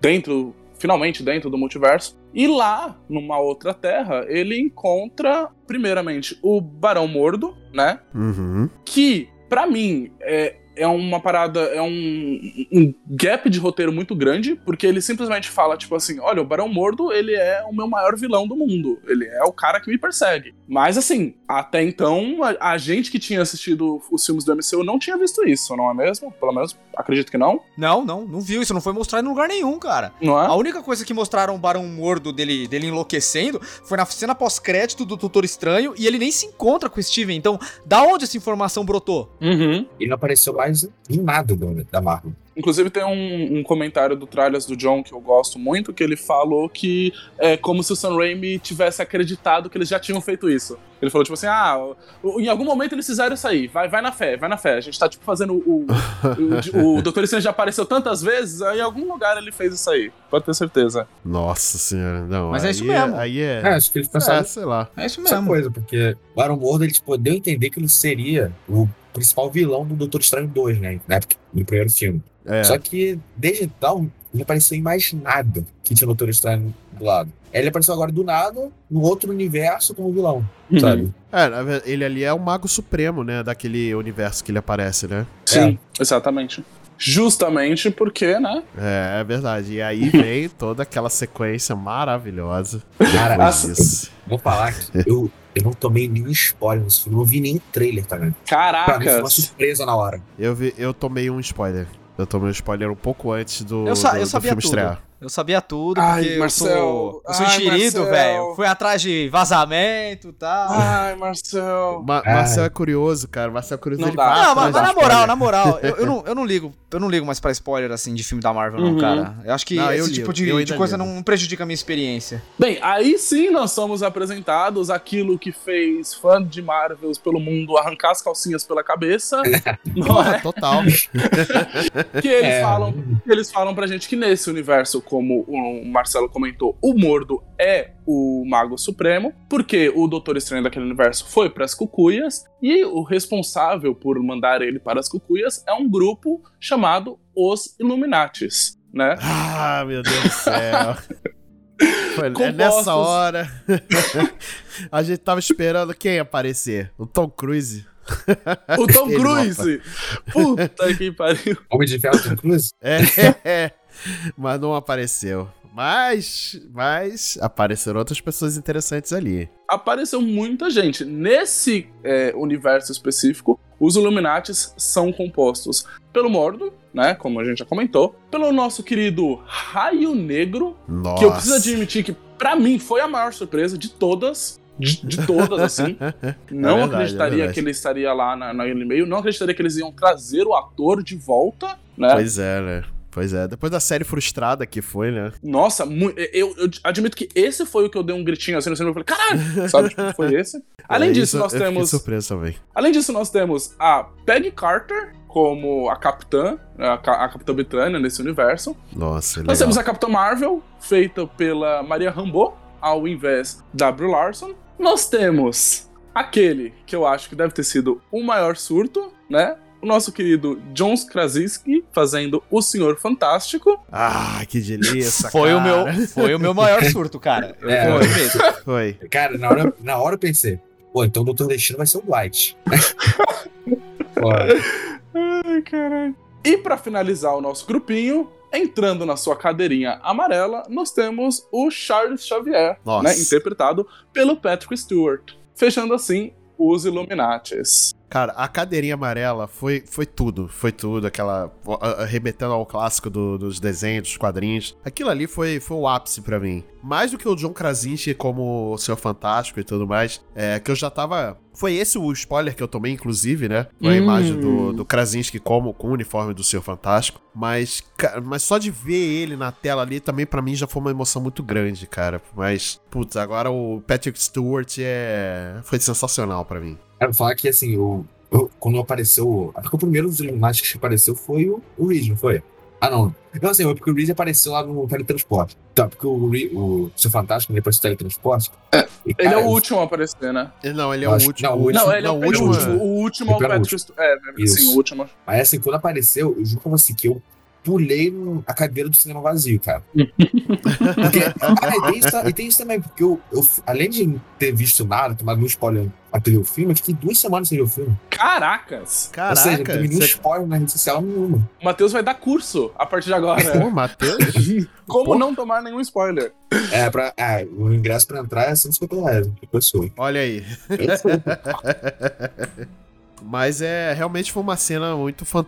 dentro, finalmente dentro do multiverso, e lá, numa outra terra, ele encontra, primeiramente, o Barão Mordo, né, Uhum. que, pra mim, é, é uma parada, é um, um gap de roteiro muito grande, porque ele simplesmente fala, tipo assim, olha, o Barão Mordo, ele é o meu maior vilão do mundo, ele é o cara que me persegue. Mas, assim, até então, a, a gente que tinha assistido os filmes do MCU não tinha visto isso, não é mesmo? Pelo menos, acredito que não, Não, não, não viu. Isso não foi mostrado em lugar nenhum, cara. não é? A única coisa que mostraram o Barão Mordo dele, dele enlouquecendo foi na cena pós-crédito do Doutor Estranho e ele nem se encontra com o Steven. Então, da onde essa informação brotou? Uhum. Ele não apareceu mais em nada do- da Marvel. Inclusive tem um, um comentário do Trailers do John que eu gosto muito, que ele falou que é como se o Sam Raimi tivesse acreditado que eles já tinham feito isso. Ele falou, tipo assim, ah, o- em algum momento eles fizeram isso aí, vai, vai na fé, vai na fé. A gente tá, tipo, fazendo o... O, o Doutor Estranho já apareceu tantas vezes, aí em algum lugar ele fez isso aí, pode ter certeza. Nossa senhora, não. Mas é isso mesmo. Aí é. É, acho que eles pensaram É, sei lá. É isso essa coisa, porque o Aaron Mordo, ele, tipo, deu a entender que ele seria o principal vilão do Doutor Estranho 2, né? Na época, no primeiro filme. É. Só que, desde então, não apareceu em mais nada que tinha o Doutor Estranho do lado. Ele apareceu agora do nada, no outro universo, como vilão, sabe? É, ele ali é o mago supremo, né? Daquele universo que ele aparece, né? Sim, exatamente. Justamente porque, né? É, é verdade. E aí vem toda aquela sequência maravilhosa. Cara. Vou falar que eu, eu não tomei nenhum spoiler nesse filme, não vi nem trailer, tá ligado? Pra mim foi uma surpresa na hora. Eu, vi, eu tomei um spoiler. Eu tomei um spoiler um pouco antes do, Eu, sa- do, eu do sabia filme tudo. estrear. Eu sabia tudo, Ai, porque Marcel. eu sou, eu sou Ai, enxerido, velho. Fui atrás de vazamento e tal. Ai, Marcel. Ma Ai. Marcel é curioso, cara. Marcel é curioso. Não ele dá. Não, mas, mas na moral, na moral, eu, eu [laughs] não, eu não ligo, eu não ligo mais pra spoiler assim de filme da Marvel, não, Uhum. cara. Eu acho que Não, eu esse tipo de, eu de coisa ligo. não prejudica a minha experiência. Bem, aí sim nós somos apresentados aquilo que fez fã de Marvels pelo mundo arrancar as calcinhas pela cabeça, [laughs] não é? [laughs] total. [laughs] Que eles É. falam, que eles falam pra gente que nesse universo, como o Marcelo comentou, o Mordo é o Mago Supremo, porque o Doutor Estranho daquele universo foi pras cucuias e o responsável por mandar ele para as cucuias é um grupo chamado os Illuminatis, né? [laughs] Ah, meu Deus do céu. [laughs] Foi, é nessa hora. [laughs] a gente tava esperando quem aparecer? O Tom Cruise. O Tom Cruise! Puta que pariu! Homem de Ferro Tom Cruise? É, mas não apareceu. Mas, mas apareceram outras pessoas interessantes ali. apareceu muita gente. Nesse é, universo específico, os Illuminatis são compostos pelo Mordo, né? Como a gente já comentou, pelo nosso querido Raio Negro, Nossa. que eu preciso admitir que, pra mim, foi a maior surpresa de todas. De, de todas, assim. [laughs] Não verdade, é acreditaria verdade. que ele estaria lá na, naquele meio. Não acreditaria que eles iam trazer o ator de volta, né? Pois é, né? Pois é. Depois da série frustrada que foi, né? Nossa, eu, eu admito que esse foi o que eu dei um gritinho assim no cinema. Eu falei, caralho! Sabe? Tipo, foi esse. [laughs] Além É, disso, isso nós temos. surpreso também. Além disso, nós temos a Peggy Carter como a capitã, a, a capitã Britânia nesse universo. Nossa, Nós legal. temos a Capitã Marvel, feita pela Maria Rambeau, ao invés da Brie Larson. Nós temos aquele que eu acho que deve ter sido o maior surto, né? O nosso querido John Krasinski fazendo o Senhor Fantástico. Ah, que delícia, [laughs] Foi o, cara. meu, foi o meu maior [laughs] surto, cara. Eu É. vou mesmo. Foi. Cara, na hora, na hora eu pensei, pô, então o Doutor Destino vai ser o Dwight. [laughs] Ai, caralho. E pra finalizar o nosso grupinho, entrando na sua cadeirinha amarela, nós temos o Charles Xavier, Nossa. né, interpretado pelo Patrick Stewart. Fechando assim os Illuminates. Cara, a cadeirinha amarela foi, foi tudo. Foi tudo. Aquela. a- a- Remetendo ao clássico do- dos desenhos, dos quadrinhos. Aquilo ali foi, foi o ápice pra mim. Mais do que o John Krasinski como o Senhor Fantástico e tudo mais. É, que eu já tava. Foi esse o spoiler que eu tomei, inclusive, né? Foi a Hum. imagem do, do Krasinski como, com o uniforme do Senhor Fantástico. Mas, mas só de ver ele na tela ali também, pra mim, já foi uma emoção muito grande, cara. Mas, putz, agora o Patrick Stewart é. Foi sensacional pra mim. Era pra falar que, assim, eu, eu- quando apareceu. Acho que o primeiro dos Illuminati que apareceu foi o, o Reed, não foi? Ah, não. Não, assim, foi porque o Reed apareceu lá no teletransporte. Tá, porque o, Reed, o Seu Fantástico, ele apareceu no teletransporte. e, Ele cara, é o último a aparecer, né? Ele- Não, ele é Eu o acho- último. não, o o último- Não, ele é o não, o último. O último é o É o Patrick Stu- É, sim, o último. Mas assim, quando apareceu, eu juro pra você que eu pulei no- a cadeira do cinema vazio, cara. [laughs] Porque, ah, e, tem isso, e tem isso também, porque eu, eu, além de ter visto nada, tomado um spoiler até ver o filme, eu fiquei duas semanas sem ver o filme. Caracas! Ou seja, não Caraca. teve nenhum você- spoiler na rede social nenhuma. O Matheus vai dar curso a partir de agora. Pô, Matheus. [laughs] Como Pô. não tomar nenhum spoiler? É, pra, ah, o ingresso pra entrar é 150 reais por pessoa. Olha aí. [laughs] Mas é, realmente foi uma cena muito. Foi,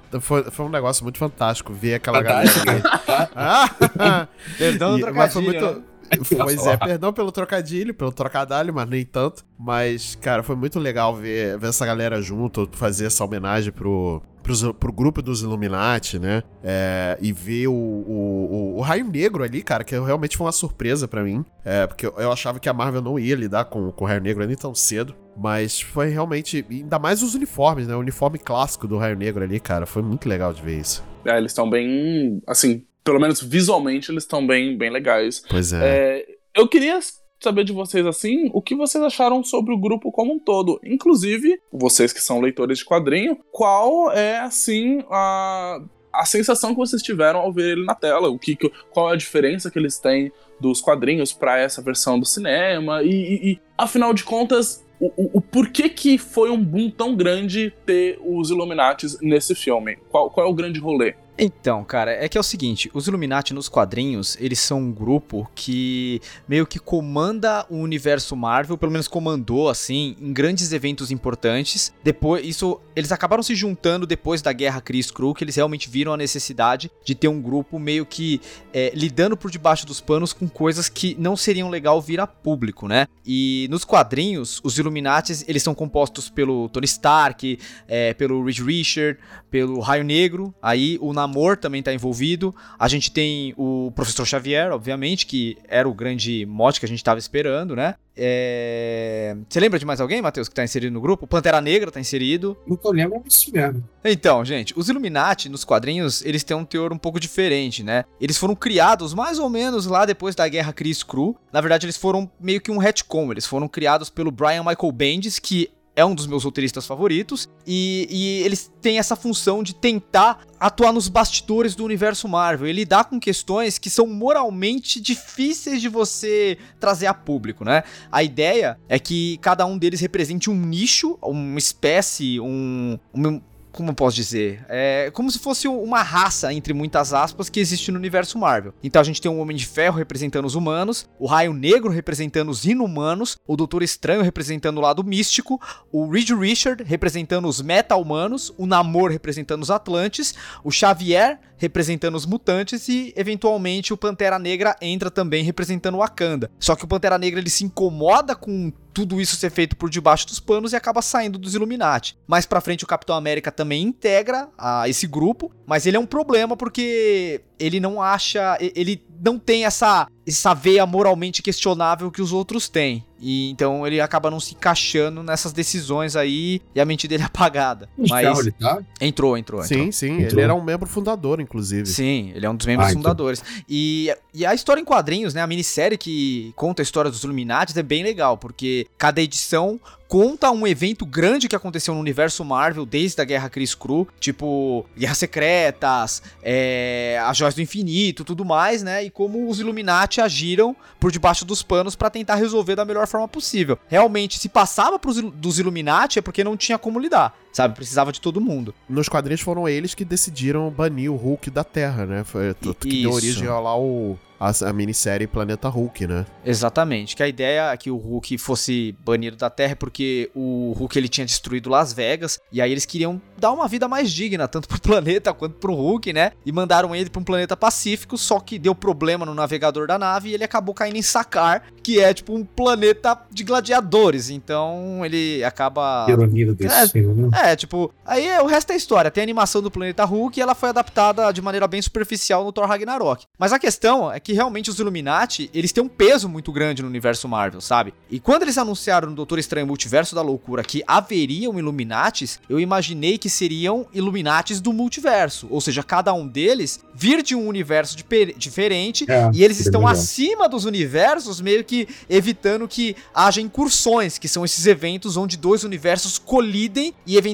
foi um negócio muito fantástico ver aquela Fantástico, galera. [laughs] né? Ah! [laughs] Perdão E- mas foi muito. [laughs] Pois é, perdão pelo trocadilho, pelo trocadilho, mas nem tanto. Mas, cara, foi muito legal ver, ver essa galera junto, fazer essa homenagem pro, pros- pro grupo dos Illuminati, né? É, e ver o, o, o- Raio Negro ali, cara, que realmente foi uma surpresa pra mim. É, porque eu, eu achava que a Marvel não ia lidar com, com o Raio Negro nem tão cedo. Mas foi realmente. Ainda mais os uniformes, né? O uniforme clássico do Raio Negro ali, cara. Foi muito legal de ver isso. É, eles estão bem. Assim, pelo menos visualmente, eles estão bem, bem legais. Pois é. É, eu queria saber de vocês, assim, o que vocês acharam sobre o grupo como um todo. Inclusive, vocês que são leitores de quadrinho, qual é, assim, a, a sensação que vocês tiveram ao ver ele na tela? O que, qual é a diferença que eles têm dos quadrinhos para essa versão do cinema? E, e- e, afinal de contas, o, o, o porquê que foi um boom tão grande ter os Illuminates nesse filme? Qual, qual é o grande rolê? Então, cara, é que é o seguinte, os Illuminati nos quadrinhos, eles são um grupo que meio que comanda o universo Marvel, pelo menos comandou assim, em grandes eventos importantes. Depois, isso, eles acabaram se juntando depois da Guerra Kree Crew, que eles realmente viram a necessidade de ter um grupo meio que é, lidando por debaixo dos panos com coisas que não seriam legal vir a público, né? E nos quadrinhos, os Illuminati, eles são compostos pelo Tony Stark, é, pelo Reed Richard, pelo Raio Negro, aí o Namor também tá envolvido. A gente tem o Professor Xavier, obviamente, que era o grande mote que a gente tava esperando, né? É... Você lembra de mais alguém, Matheus, que tá inserido no grupo? Pantera Negra tá inserido. No que eu lembro é isso mesmo. Então, gente, os Illuminati nos quadrinhos, eles têm um teor um pouco diferente, né? Eles foram criados mais ou menos lá depois da Guerra Kree Crew. Na verdade, eles foram meio que um retcon, eles foram criados pelo Brian Michael Bendis, que é um dos meus roteiristas favoritos, e, e eles têm essa função de tentar atuar nos bastidores do universo Marvel e lidar com questões que são moralmente difíceis de você trazer a público, né? A ideia é que cada um deles represente um nicho, uma espécie, um, um como eu posso dizer? É como se fosse uma raça, entre muitas aspas, que existe no universo Marvel. Então a gente tem o Homem de Ferro representando os humanos, o Raio Negro representando os inumanos, o Doutor Estranho representando o lado místico, o Reed Richard representando os meta-humanos, o Namor representando os Atlantes, o Xavier representando os mutantes e eventualmente o Pantera Negra entra também representando Wakanda. Só que o Pantera Negra ele se incomoda com tudo isso ser feito por debaixo dos panos e acaba saindo dos Illuminati. Mais pra frente o Capitão América também integra a esse grupo, mas ele é um problema porque ele não acha, ele não tem essa essa veia moralmente questionável que os outros têm. E então ele acaba não se encaixando nessas decisões aí e a mente dele é [laughs] apagada. Mas ele tá? entrou, entrou, entrou. Sim, sim, ele Entrou. era um membro fundador, inclusive. Sim, ele é um dos membros Ah, então. fundadores. E, e a história em quadrinhos, né? A minissérie que conta a história dos Illuminati é bem legal, porque cada edição conta um evento grande que aconteceu no universo Marvel desde a Guerra Kree Crew, tipo Guerras Secretas, é, as Joias do Infinito, tudo mais, né? E como os Illuminati agiram por debaixo dos panos pra tentar resolver da melhor forma possível. Realmente, se passava pros, dos Illuminati é porque não tinha como lidar, sabe? Precisava de todo mundo. Nos quadrinhos foram eles que decidiram banir o Hulk da Terra, né? Foi tudo que deu origem a lá o, a, a minissérie Planeta Hulk, né? Exatamente, que a ideia é que o Hulk fosse banido da Terra porque o Hulk ele tinha destruído Las Vegas e aí eles queriam dar uma vida mais digna tanto pro [laughs] planeta quanto pro Hulk, né? E mandaram ele para um planeta pacífico, só que deu problema no navegador da nave e ele acabou caindo em Sakar, que é tipo um planeta de gladiadores. Então ele acaba Ironia desse É, filme, né? é, tipo, aí é, o resto é história. Tem a animação do Planeta Hulk e ela foi adaptada de maneira bem superficial no Thor Ragnarok. Mas a questão é que realmente os Illuminati, eles têm um peso muito grande no universo Marvel, sabe? E quando eles anunciaram no Doutor Estranho Multiverso da Loucura que haveriam Illuminatis, eu imaginei que seriam Illuminatis do multiverso. Ou seja, cada um deles vir de um universo diferente É, e eles estão melhor. acima dos universos, meio que evitando que haja incursões, que são esses eventos onde dois universos colidem e eventualmente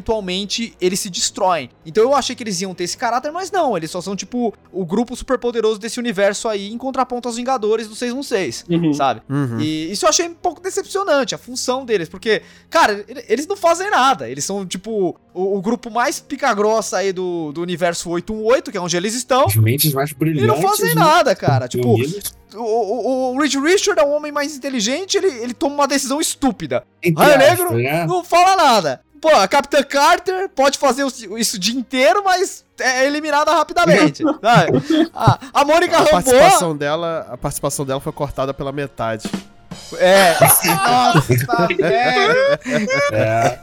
eles se destroem. Então eu achei que eles iam ter esse caráter, mas não, eles só são tipo o grupo superpoderoso desse universo aí em contraponto aos Vingadores do 616, Uhum. sabe? Uhum. E isso eu achei um pouco decepcionante, a função deles, porque, cara, ele- eles não fazem nada. Eles são, tipo, o, o grupo mais pica-grossa aí do, do universo 818, que é onde eles estão. As mentes mais E brilhantes. não fazem né? nada, cara. Tipo, o, o, o Reed Richard é um homem mais inteligente, ele, ele toma uma decisão estúpida. Raio Negro né? não fala nada. Pô, a Capitã Carter pode fazer isso o dia inteiro, mas é eliminada rapidamente. [laughs] sabe? A, a Mônica A Rambeau... participação dela, a participação dela foi cortada pela metade. É. Nossa, velho. É,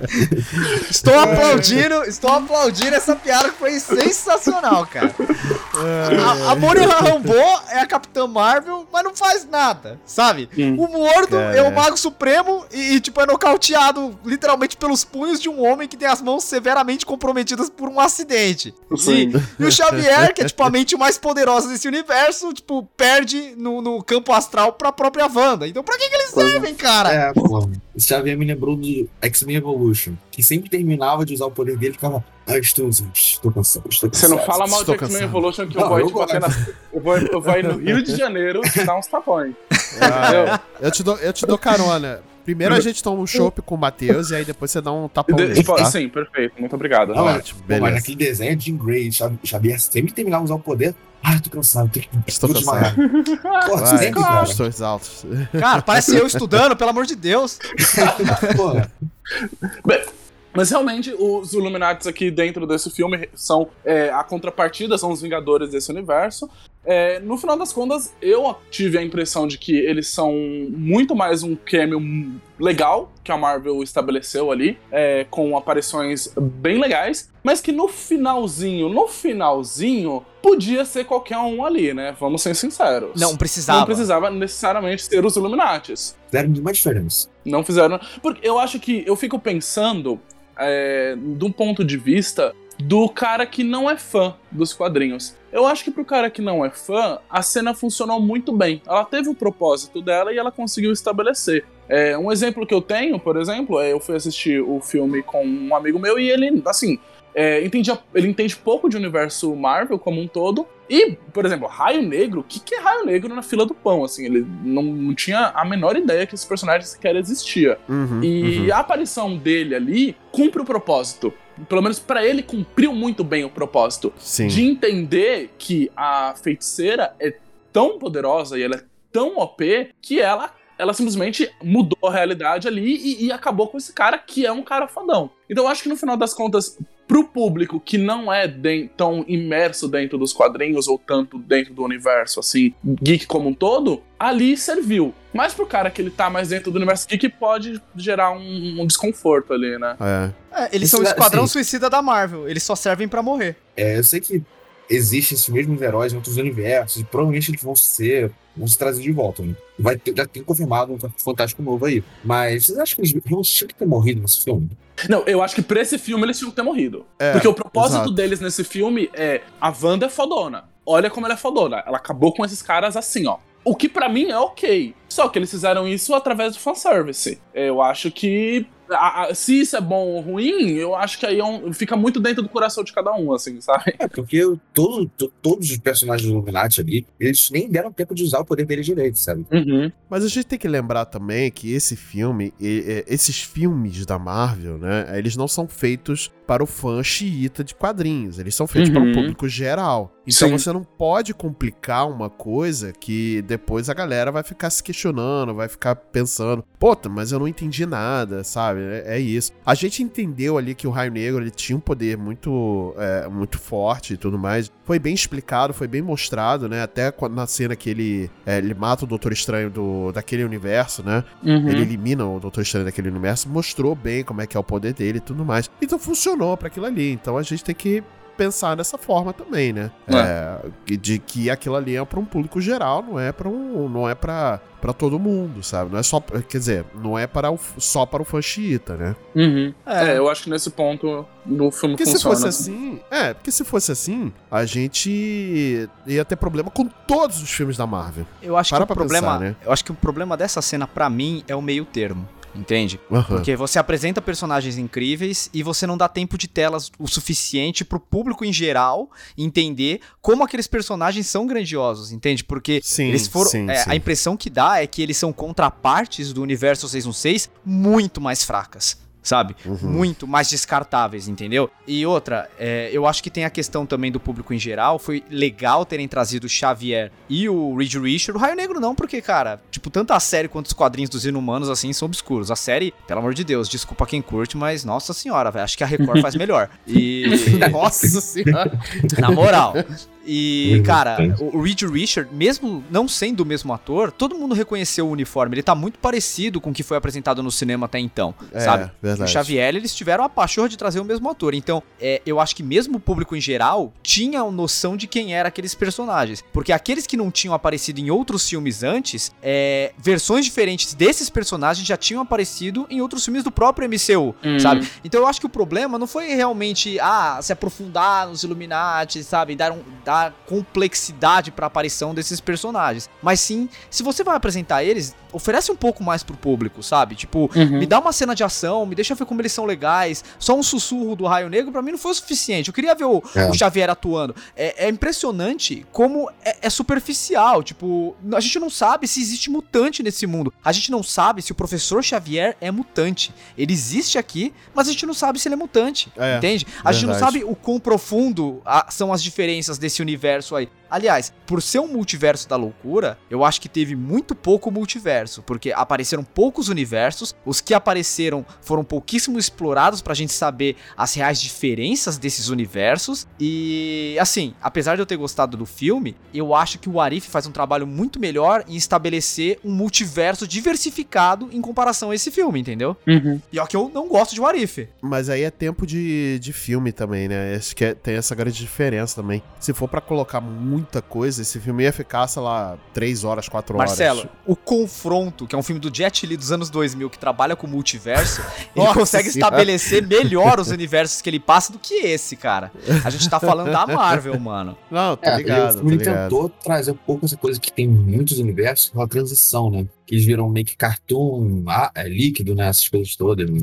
Estou aplaudindo, estou aplaudindo essa piada que foi sensacional, cara. A, a Mônica Rambeau é a Capitã Marvel, mas não faz nada, sabe? Hum. O Mordo Cara. é o Mago Supremo e, e, tipo, é nocauteado literalmente pelos punhos de um homem que tem as mãos severamente comprometidas por um acidente. Sim. E, e o Xavier, que é, tipo, a mente mais poderosa desse universo, tipo, perde no, no campo astral pra própria Wanda. Então pra que, que eles servem, cara? é, pô. Esse Xavier me lembrou do X-Men Evolution, que sempre terminava de usar o poder dele e ficava. Ah, estou, estou cansado, estou Você cansado. não fala mal de X-Men. Evolution que eu Não, vou eu te bater na. Eu vou, eu vou ir no Rio de Janeiro te dar uns tapões. Entendeu? Eu te dou, eu te dou carona. Primeiro a gente toma um chopp com o Matheus e aí depois você dá um tapão De- nele, tá? Sim, perfeito. Muito obrigado. Não, é, Ótimo, beleza. mas naquele desenho de Jean Grey, Xav- Xavier sempre terminava de usar o poder. Ah, tô cansado, tenho que Estou vou cansado. Pô, Vai, sempre, cara. estou exalto. Cara, parece eu estudando, pelo amor de Deus. Bem, mas realmente os Illuminatis aqui dentro desse filme são é, a contrapartida, são os Vingadores desse universo. É, no final das contas, eu tive a impressão de que eles são muito mais um cameo legal que a Marvel estabeleceu ali, é, com aparições bem legais, mas que no finalzinho, no finalzinho, podia ser qualquer um ali, né? Vamos ser sinceros. Não precisava. Não precisava necessariamente ser os Illuminatis fizeram nenhuma diferença. não fizeram. Porque eu acho que eu fico pensando é, de um ponto de vista do cara que não é fã dos quadrinhos. Eu acho que pro cara que não é fã, a cena funcionou muito bem. Ela teve o propósito dela e ela conseguiu estabelecer. É, um exemplo que eu tenho, por exemplo, é eu fui assistir o filme com um amigo meu e ele, assim, é, entendia, ele entende pouco de universo Marvel como um todo. E, por exemplo, Raio Negro, o que, que é Raio Negro na fila do pão? Assim, ele não, não tinha a menor ideia que esse personagem sequer existia. Uhum, E uhum. a aparição dele ali cumpre o propósito. Pelo menos pra ele cumpriu muito bem o propósito Sim. de entender que a feiticeira é tão poderosa e ela é tão OP que ela ela simplesmente mudou a realidade ali e, e acabou com esse cara que é um cara fodão. Então eu acho que no final das contas, pro público que não é tão imerso dentro dos quadrinhos ou tanto dentro do universo, assim, geek como um todo, ali serviu. Mas pro cara que ele tá mais dentro do universo geek pode gerar um, um desconforto ali, né? É. É, eles Isso são o é- esquadrão sim. suicida da Marvel. Eles só servem pra morrer. É, eu sei que existem esses mesmos heróis em outros universos e provavelmente eles vão ser. Vão se trazer de volta. Né? Vai ter, já tem confirmado um Fantástico novo aí. Mas vocês acham que eles realmente tinham que ter morrido nesse filme? Não, eu acho que pra esse filme eles tinham que ter morrido. É, Porque o propósito exato. deles nesse filme é a Wanda é fodona. Olha como ela é fodona. Ela acabou com esses caras assim, ó. O que pra mim é ok. Só que eles fizeram isso através do fanservice. Eu acho que. A- a- se isso é bom ou ruim, eu acho que aí é um- fica muito dentro do coração de cada um, assim, sabe? É, porque todo, to- todos os personagens do Illuminati ali, eles nem deram tempo de usar o poder deles direito, sabe? Mas a gente tem que lembrar também que esse filme, e- e- esses filmes da Marvel, né, eles não são feitos para o fã xiita de quadrinhos, eles são feitos para o Uhum. público geral. Então Sim. você não pode complicar uma coisa que depois a galera vai ficar se questionando, vai ficar pensando, puta, mas eu não entendi nada, sabe? É, é isso. A gente entendeu ali que o Raio Negro ele tinha um poder muito, é, muito forte e tudo mais. Foi bem explicado, foi bem mostrado, né? Até na cena que ele, é, ele mata o Doutor Estranho do, daquele universo, né? Uhum. Ele elimina o Doutor Estranho daquele universo, mostrou bem como é que é o poder dele e tudo mais. Então funcionou para aquilo ali. Então a gente tem que pensar dessa forma também, né? É, de que aquilo ali é para um público geral, não é para um, não é para para todo mundo, sabe? Não é só, quer dizer, não é para o, só para o fã xiita, né? Uhum. É. eu acho que nesse ponto no filme porque funciona. se fosse assim, é, porque se fosse assim, a gente ia ter problema com todos os filmes da Marvel. Eu acho Para que o problema, pensar, né? eu acho que o problema dessa cena pra mim é o meio termo. Entende? Aham. Porque você apresenta personagens incríveis e você não dá tempo de telas o suficiente pro público em geral entender como aqueles personagens são grandiosos, entende? Porque Sim, eles foram. sim, é, sim. A impressão que dá é que eles são contrapartes do universo 616 muito mais fracas. Sabe? Uhum. Muito mais descartáveis, entendeu? E outra, é, eu acho que tem a questão também do público em geral. Foi legal terem trazido o Xavier e o Reed Richard. O Raio Negro não, porque, cara, tipo, tanto a série quanto os quadrinhos dos Inumanos, assim, são obscuros. A série, pelo amor de Deus, desculpa quem curte, mas nossa senhora, velho, acho que a Record faz melhor. E. [laughs] Nossa senhora. Na moral. E, Uhum, cara, o o Reed Richard, mesmo não sendo o mesmo ator, todo mundo reconheceu o uniforme. Ele tá muito parecido com o que foi apresentado no cinema até então, É, sabe? verdade. O Xavier, eles tiveram a pachorra de trazer o mesmo ator. Então, é, eu acho que mesmo o público em geral tinha noção de quem eram aqueles personagens. Porque aqueles que não tinham aparecido em outros filmes antes, é, versões diferentes desses personagens já tinham aparecido em outros filmes do próprio MCU, Hum. sabe? Então eu acho que o problema não foi realmente, ah, se aprofundar nos Illuminati, sabe? Dar, um, dar complexidade pra aparição desses personagens. Mas sim, se você vai apresentar eles, oferece um pouco mais pro público, sabe? Tipo, Uhum. me dá uma cena de ação, me deixa ver como eles são legais. Só um sussurro do Raio Negro pra mim não foi o suficiente. Eu queria ver o, É. o Xavier atuando. É, é impressionante como é, é superficial. Tipo, a gente não sabe se existe mutante nesse mundo. A gente não sabe se o professor Xavier é mutante. Ele existe aqui, mas a gente não sabe se ele é mutante. É, entende? A gente não sabe o quão profundo ah, são as diferenças desse universo aí. Aliás, por ser um multiverso da loucura, eu acho que teve muito pouco multiverso, porque apareceram poucos universos, os que apareceram foram pouquíssimo explorados pra gente saber as reais diferenças desses universos. E assim, apesar de eu ter gostado do filme, eu acho que o Arif faz um trabalho muito melhor em estabelecer um multiverso diversificado em comparação a esse filme, entendeu? Uhum. E ó que eu não gosto de Arif. Mas aí é tempo de, de filme também, né? Acho que é- tem essa grande diferença também. Se for pra colocar muita coisa, esse filme ia ficar, sei lá, 3 horas, 4 horas. Marcelo, o Confronto, que é um filme do Jet Li dos anos 2000 que trabalha com multiverso, [laughs] ele Nossa consegue Senhora. estabelecer melhor os [laughs] universos que ele passa do que esse, cara. A gente tá falando da Marvel, mano. Não, tá É, ligado, o tá ligado. tentou trazer um pouco essa coisa que tem em muitos universos, uma transição, né? Que eles viram meio que cartoon, ah, é líquido, né? Essas coisas todas. Uhum.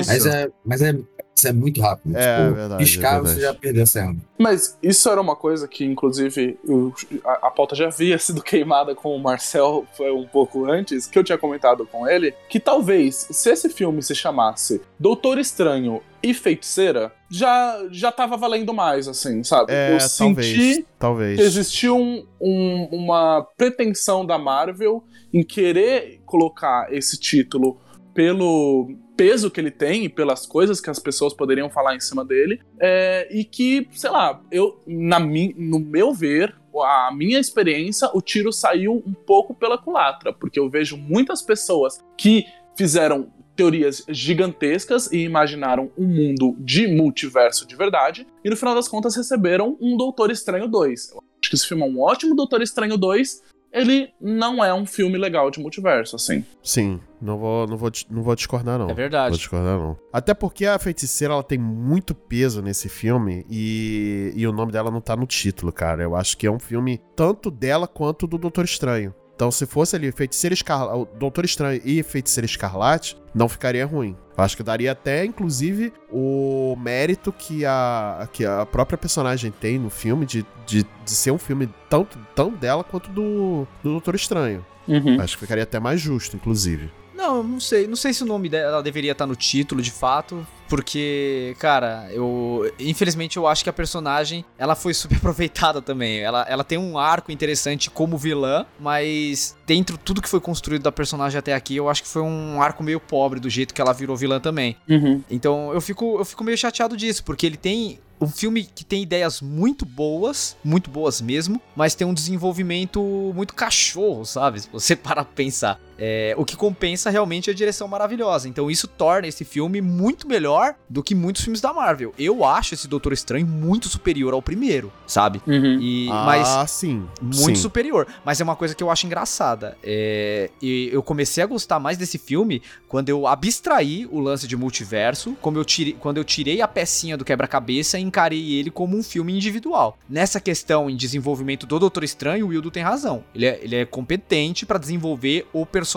Isso. Mas é, mas é, isso é muito rápido. É, tipo, verdade, piscar, é você já perdeu essa. Mas isso era uma coisa que, inclusive, eu- a, a pauta já havia [laughs] sido queimada com o Marcel foi um pouco antes, que eu tinha comentado com ele, que talvez, se esse filme se chamasse Doutor Estranho e Feiticeira, já, já tava valendo mais, assim, sabe? É, eu senti talvez. Talvez. que existiu um- um- uma pretensão da Marvel em querer colocar esse título pelo peso que ele tem e pelas coisas que as pessoas poderiam falar em cima dele, é, e que, sei lá, eu, na mi, no meu ver, a minha experiência, o tiro saiu um pouco pela culatra, porque eu vejo muitas pessoas que fizeram teorias gigantescas e imaginaram um mundo de multiverso de verdade, e no final das contas receberam um Doutor Estranho 2. Eu acho que esse filme é um ótimo Doutor Estranho 2, ele não é um filme legal de multiverso, assim. Sim, não vou, não, vou, não vou discordar, não. É Vou verdade. discordar, não. Até porque a feiticeira ela tem muito peso nesse filme e, e o nome dela não tá no título, cara. Eu acho que é um filme tanto dela quanto do Doutor Estranho. Então, se fosse ali Feiticeira Escarlate, o Doutor Estranho e Feiticeira Escarlate, não ficaria ruim. Eu acho que daria até, inclusive, o mérito que a, que a própria personagem tem no filme de, de, de ser um filme tanto, tão dela quanto do, do Doutor Estranho. Acho que ficaria até mais justo, inclusive. Não, não sei. Não sei se o nome dela deveria estar no título, de fato. Porque, cara, eu. Infelizmente eu acho que a personagem ela foi super [laughs] aproveitada também. Ela, ela tem um arco interessante como vilã, mas dentro de tudo que foi construído da personagem até aqui, eu acho que foi um arco meio pobre do jeito que ela virou vilã também. Uhum. Então eu fico, eu fico meio chateado disso, porque ele tem um filme que tem ideias muito boas, muito boas mesmo, mas tem um desenvolvimento muito cachorro, sabe? Se você [laughs] parar pra pensar. É, o que compensa realmente é a direção maravilhosa. Então isso torna esse filme muito melhor do que muitos filmes da Marvel. Eu acho esse Doutor Estranho muito superior ao primeiro, sabe? Uhum. E, ah, mas sim. muito sim. superior. Mas é uma coisa que eu acho engraçada. É, e eu comecei a gostar mais desse filme quando eu abstraí o lance de multiverso, como eu tirei, quando eu tirei a pecinha do quebra-cabeça e encarei ele como um filme individual. Nessa questão em desenvolvimento do Doutor Estranho, o Wildo tem razão. Ele é, ele é competente pra desenvolver o personagem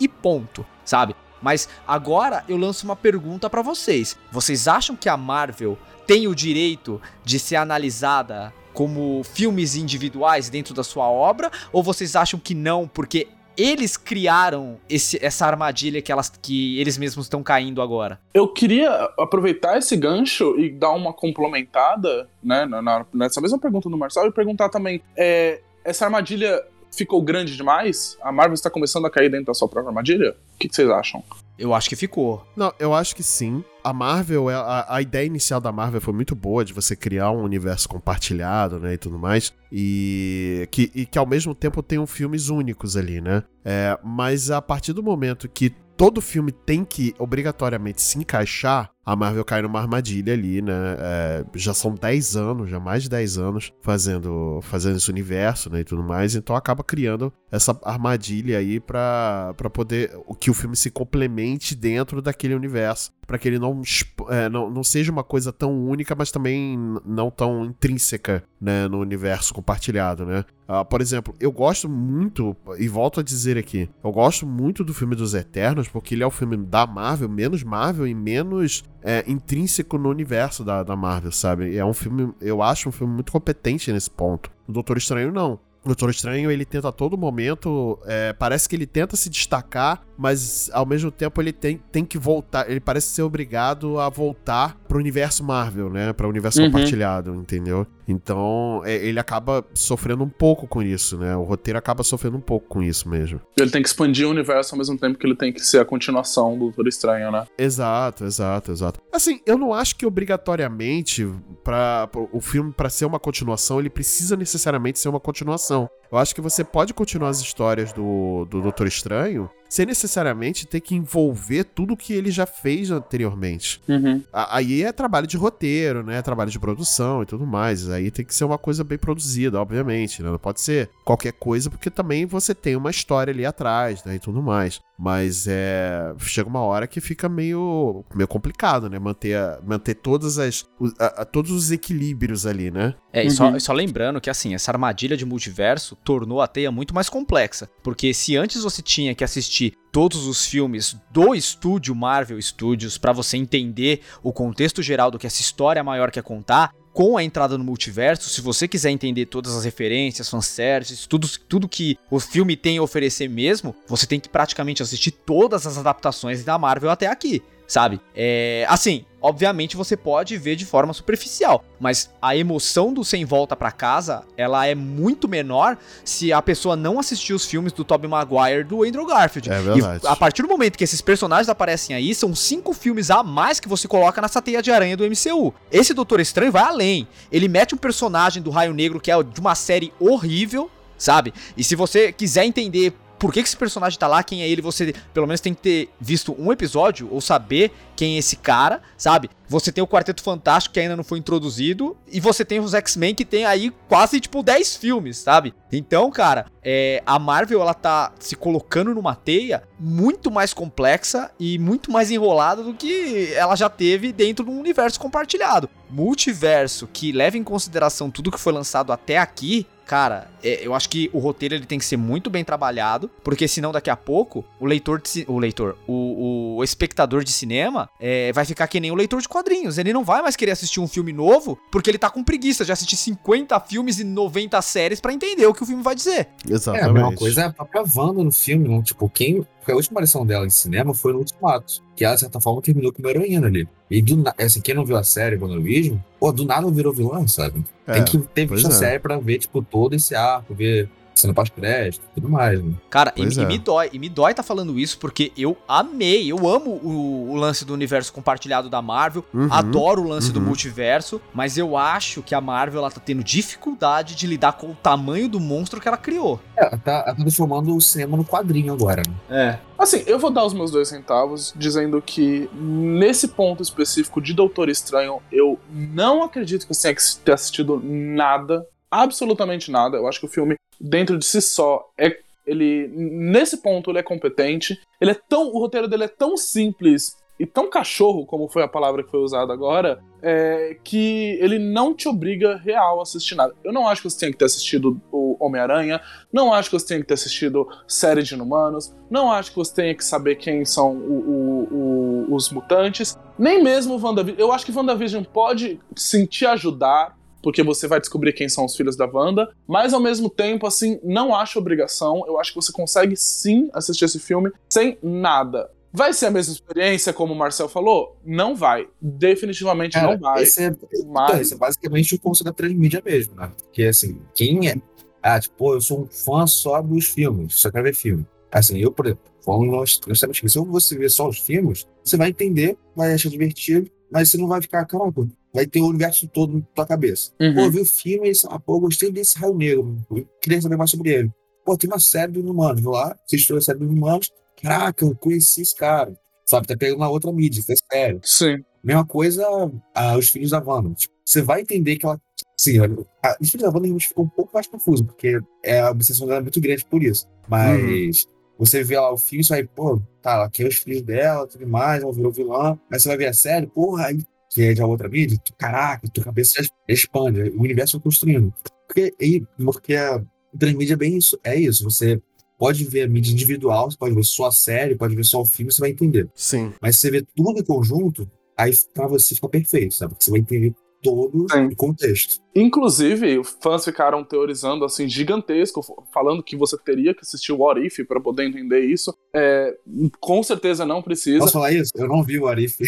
e ponto, sabe? Mas agora eu lanço uma pergunta pra vocês. Vocês acham que a Marvel tem o direito de ser analisada como filmes individuais dentro da sua obra? Ou vocês acham que não, porque eles criaram esse- essa armadilha que, elas, que eles mesmos estão caindo agora? Eu queria aproveitar esse gancho e dar uma complementada, né, na- nessa mesma pergunta do Marcelo, e perguntar também: é, essa armadilha ficou grande demais? A Marvel está começando a cair dentro da sua própria armadilha? O que, que vocês acham? Eu acho que ficou. Não, eu acho que sim. A Marvel, é- a, a ideia inicial da Marvel foi muito boa, de você criar um universo compartilhado, né, e tudo mais. E que, e que ao mesmo tempo tenham filmes únicos ali, né? É, mas a partir do momento que todo filme tem que obrigatoriamente se encaixar, a Marvel cai numa armadilha ali, né? É, já são 10 anos, já mais de 10 anos fazendo, fazendo esse universo, né, e tudo mais. Então acaba criando essa armadilha aí pra poder que o filme se complemente dentro daquele universo. Pra que ele não, é, não, não seja uma coisa tão única, mas também não tão intrínseca né, no universo compartilhado, né? Ah, por exemplo, eu gosto muito, e volto a dizer aqui, eu gosto muito do filme dos Eternos, porque ele é o filme da Marvel, menos Marvel e menos é, intrínseco no universo da, da Marvel, sabe? É um filme, eu acho um filme muito competente nesse ponto. O Doutor Estranho não. O Doutor Estranho, ele tenta a todo momento. é, parece que ele tenta se destacar, mas ao mesmo tempo ele tem, tem que voltar. Ele parece ser obrigado a voltar pro universo Marvel, né? Para o universo Uhum. compartilhado, entendeu? Então é, ele acaba sofrendo um pouco com isso, né? O roteiro acaba sofrendo um pouco com isso mesmo. Ele tem que expandir o universo ao mesmo tempo que ele tem que ser a continuação do Doutor Estranho, né? Exato, exato, exato. Assim, eu não acho que obrigatoriamente para o filme para ser uma continuação, ele precisa necessariamente ser uma continuação. Eu acho que você pode continuar as histórias do, do Doutor Estranho sem necessariamente ter que envolver tudo que ele já fez anteriormente. Uhum. Aí é trabalho de roteiro, né? Trabalho de produção e tudo mais. Aí tem que ser uma coisa bem produzida, obviamente, né? Não pode ser qualquer coisa, porque também você tem uma história ali atrás, né? E tudo mais. Mas é. Chega uma hora que fica meio, meio complicado, né? Manter, a- manter todas as, a- a- todos os equilíbrios ali, né? É, e só, Uhum. e só lembrando que assim, essa armadilha de multiverso tornou a teia muito mais complexa. Porque se antes você tinha que assistir todos os filmes do estúdio Marvel Studios pra você entender o contexto geral do que essa história maior quer contar, com a entrada no multiverso, se você quiser entender todas as referências, fanservices, tudo, tudo que o filme tem a oferecer mesmo, você tem que praticamente assistir todas as adaptações da Marvel até aqui, sabe? É, assim, obviamente você pode ver de forma superficial, mas a emoção do sem volta pra casa, ela é muito menor se a pessoa não assistiu os filmes do Tobey Maguire do Andrew Garfield. É verdade. E a partir do momento que esses personagens aparecem aí, são cinco filmes a mais que você coloca nessa teia de aranha do MCU. Esse Doutor Estranho vai além. Ele mete um personagem do Raio Negro que é de uma série horrível, sabe? E se você quiser entender por que, que esse personagem tá lá, quem é ele, você pelo menos tem que ter visto um episódio ou saber quem é esse cara, sabe? Você tem o Quarteto Fantástico que ainda não foi introduzido e você tem os X-Men que tem aí quase tipo 10 filmes, sabe? Então, cara, é, a Marvel ela tá se colocando numa teia muito mais complexa e muito mais enrolada do que ela já teve dentro de um universo compartilhado. Multiverso que leva em consideração tudo que foi lançado até aqui, cara, é, eu acho que o roteiro ele tem que ser muito bem trabalhado, porque senão daqui a pouco o leitor, de o leitor, o, o espectador de cinema, é, vai ficar que nem o leitor de quadrinhos. Ele não vai mais querer assistir um filme novo porque ele tá com preguiça de assistir 50 filmes e 90 séries pra entender o que o filme vai dizer. É, a mesma coisa é a própria Wanda no filme, não? tipo, quem. Porque a última aparição dela em cinema foi no Ultimato, que ela, de certa forma, terminou como heroína ali. E do na... assim, quem não viu a série WandaVision, pô, do nada virou vilã, sabe? É, Tem que ter visto a é. série pra ver, tipo, todo esse arco, ver cena pós-crédito e tudo mais, né? Cara, e, Pois e é. me dói, e me dói tá falando isso porque eu amei, eu amo o, o lance do universo compartilhado da Marvel, Uhum, adoro o lance do uhum. multiverso, mas eu acho que a Marvel ela tá tendo dificuldade de lidar com o tamanho do monstro que ela criou. É, ela tá, ela tá transformando o cinema no quadrinho agora, né? É. Assim, eu vou dar os meus dois centavos dizendo que nesse ponto específico de Doutor Estranho, eu não acredito que eu tenha assistido nada, absolutamente nada. Eu acho que o filme, dentro de si só, é. Ele. Nesse ponto, ele é competente. Ele é tão. O roteiro dele é tão simples e tão cachorro, como foi a palavra que foi usada agora, é, que ele não te obriga real a assistir nada. Eu não acho que você tenha que ter assistido o Homem-Aranha, não acho que você tenha que ter assistido série de Inumanos, não acho que você tenha que saber quem são o- o- o- os mutantes, nem mesmo o. Eu acho que WandaVision pode te ajudar, porque você vai descobrir quem são os filhos da Wanda, mas ao mesmo tempo, assim, não acho obrigação. Eu acho que você consegue sim assistir esse filme sem nada. Vai ser a mesma experiência, como o Marcel falou? Não vai. Definitivamente Cara, não vai. Esse é, então, Mas- esse é basicamente o conceito da transmídia mesmo, né? Porque, assim, quem é... Ah, tipo, pô, eu sou um fã só dos filmes, só quero ver filme. Assim, eu, por exemplo, falando nós, nós sabemos que se você ver só os filmes, você vai entender, vai achar divertido, mas você não vai ficar, caraca, vai ter o universo todo na tua cabeça. Uhum. Pô, eu vi o filme e ah, pô, eu gostei desse raio negro, eu queria saber mais sobre ele. Pô, tem uma série do Inumanos, vou lá, assistiu a série do Inumanos, caraca, eu conheci esse cara. Sabe, tá pegando uma outra mídia, foi sério. Sim. Mesma coisa ah, os filhos da Wanda. Tipo, você vai entender que ela. Sim, a, os filhos da Wanda ficou um pouco mais confuso, porque é, a obsessão dela é muito grande por isso. Mas você vê lá o filme, você vai, pô, tá, ela quer os filhos dela, tudo mais, ela virou vilã. Mas você vai ver a série, porra, aí, que é de outra mídia, tu, caraca, tua cabeça expande, o universo vai construindo. Porque, e, porque a transmídia é bem isso, é isso. Você pode ver a mídia individual, você pode ver só a série, pode ver só o filme, você vai entender. Sim. Mas se você vê tudo em conjunto, aí pra você fica perfeito, sabe? Porque você vai entender todo Sim. o contexto. Inclusive, fãs ficaram teorizando assim gigantesco, falando que você teria que assistir o What If pra poder entender isso. É, com certeza não precisa. Posso falar isso? Eu não vi o Arif.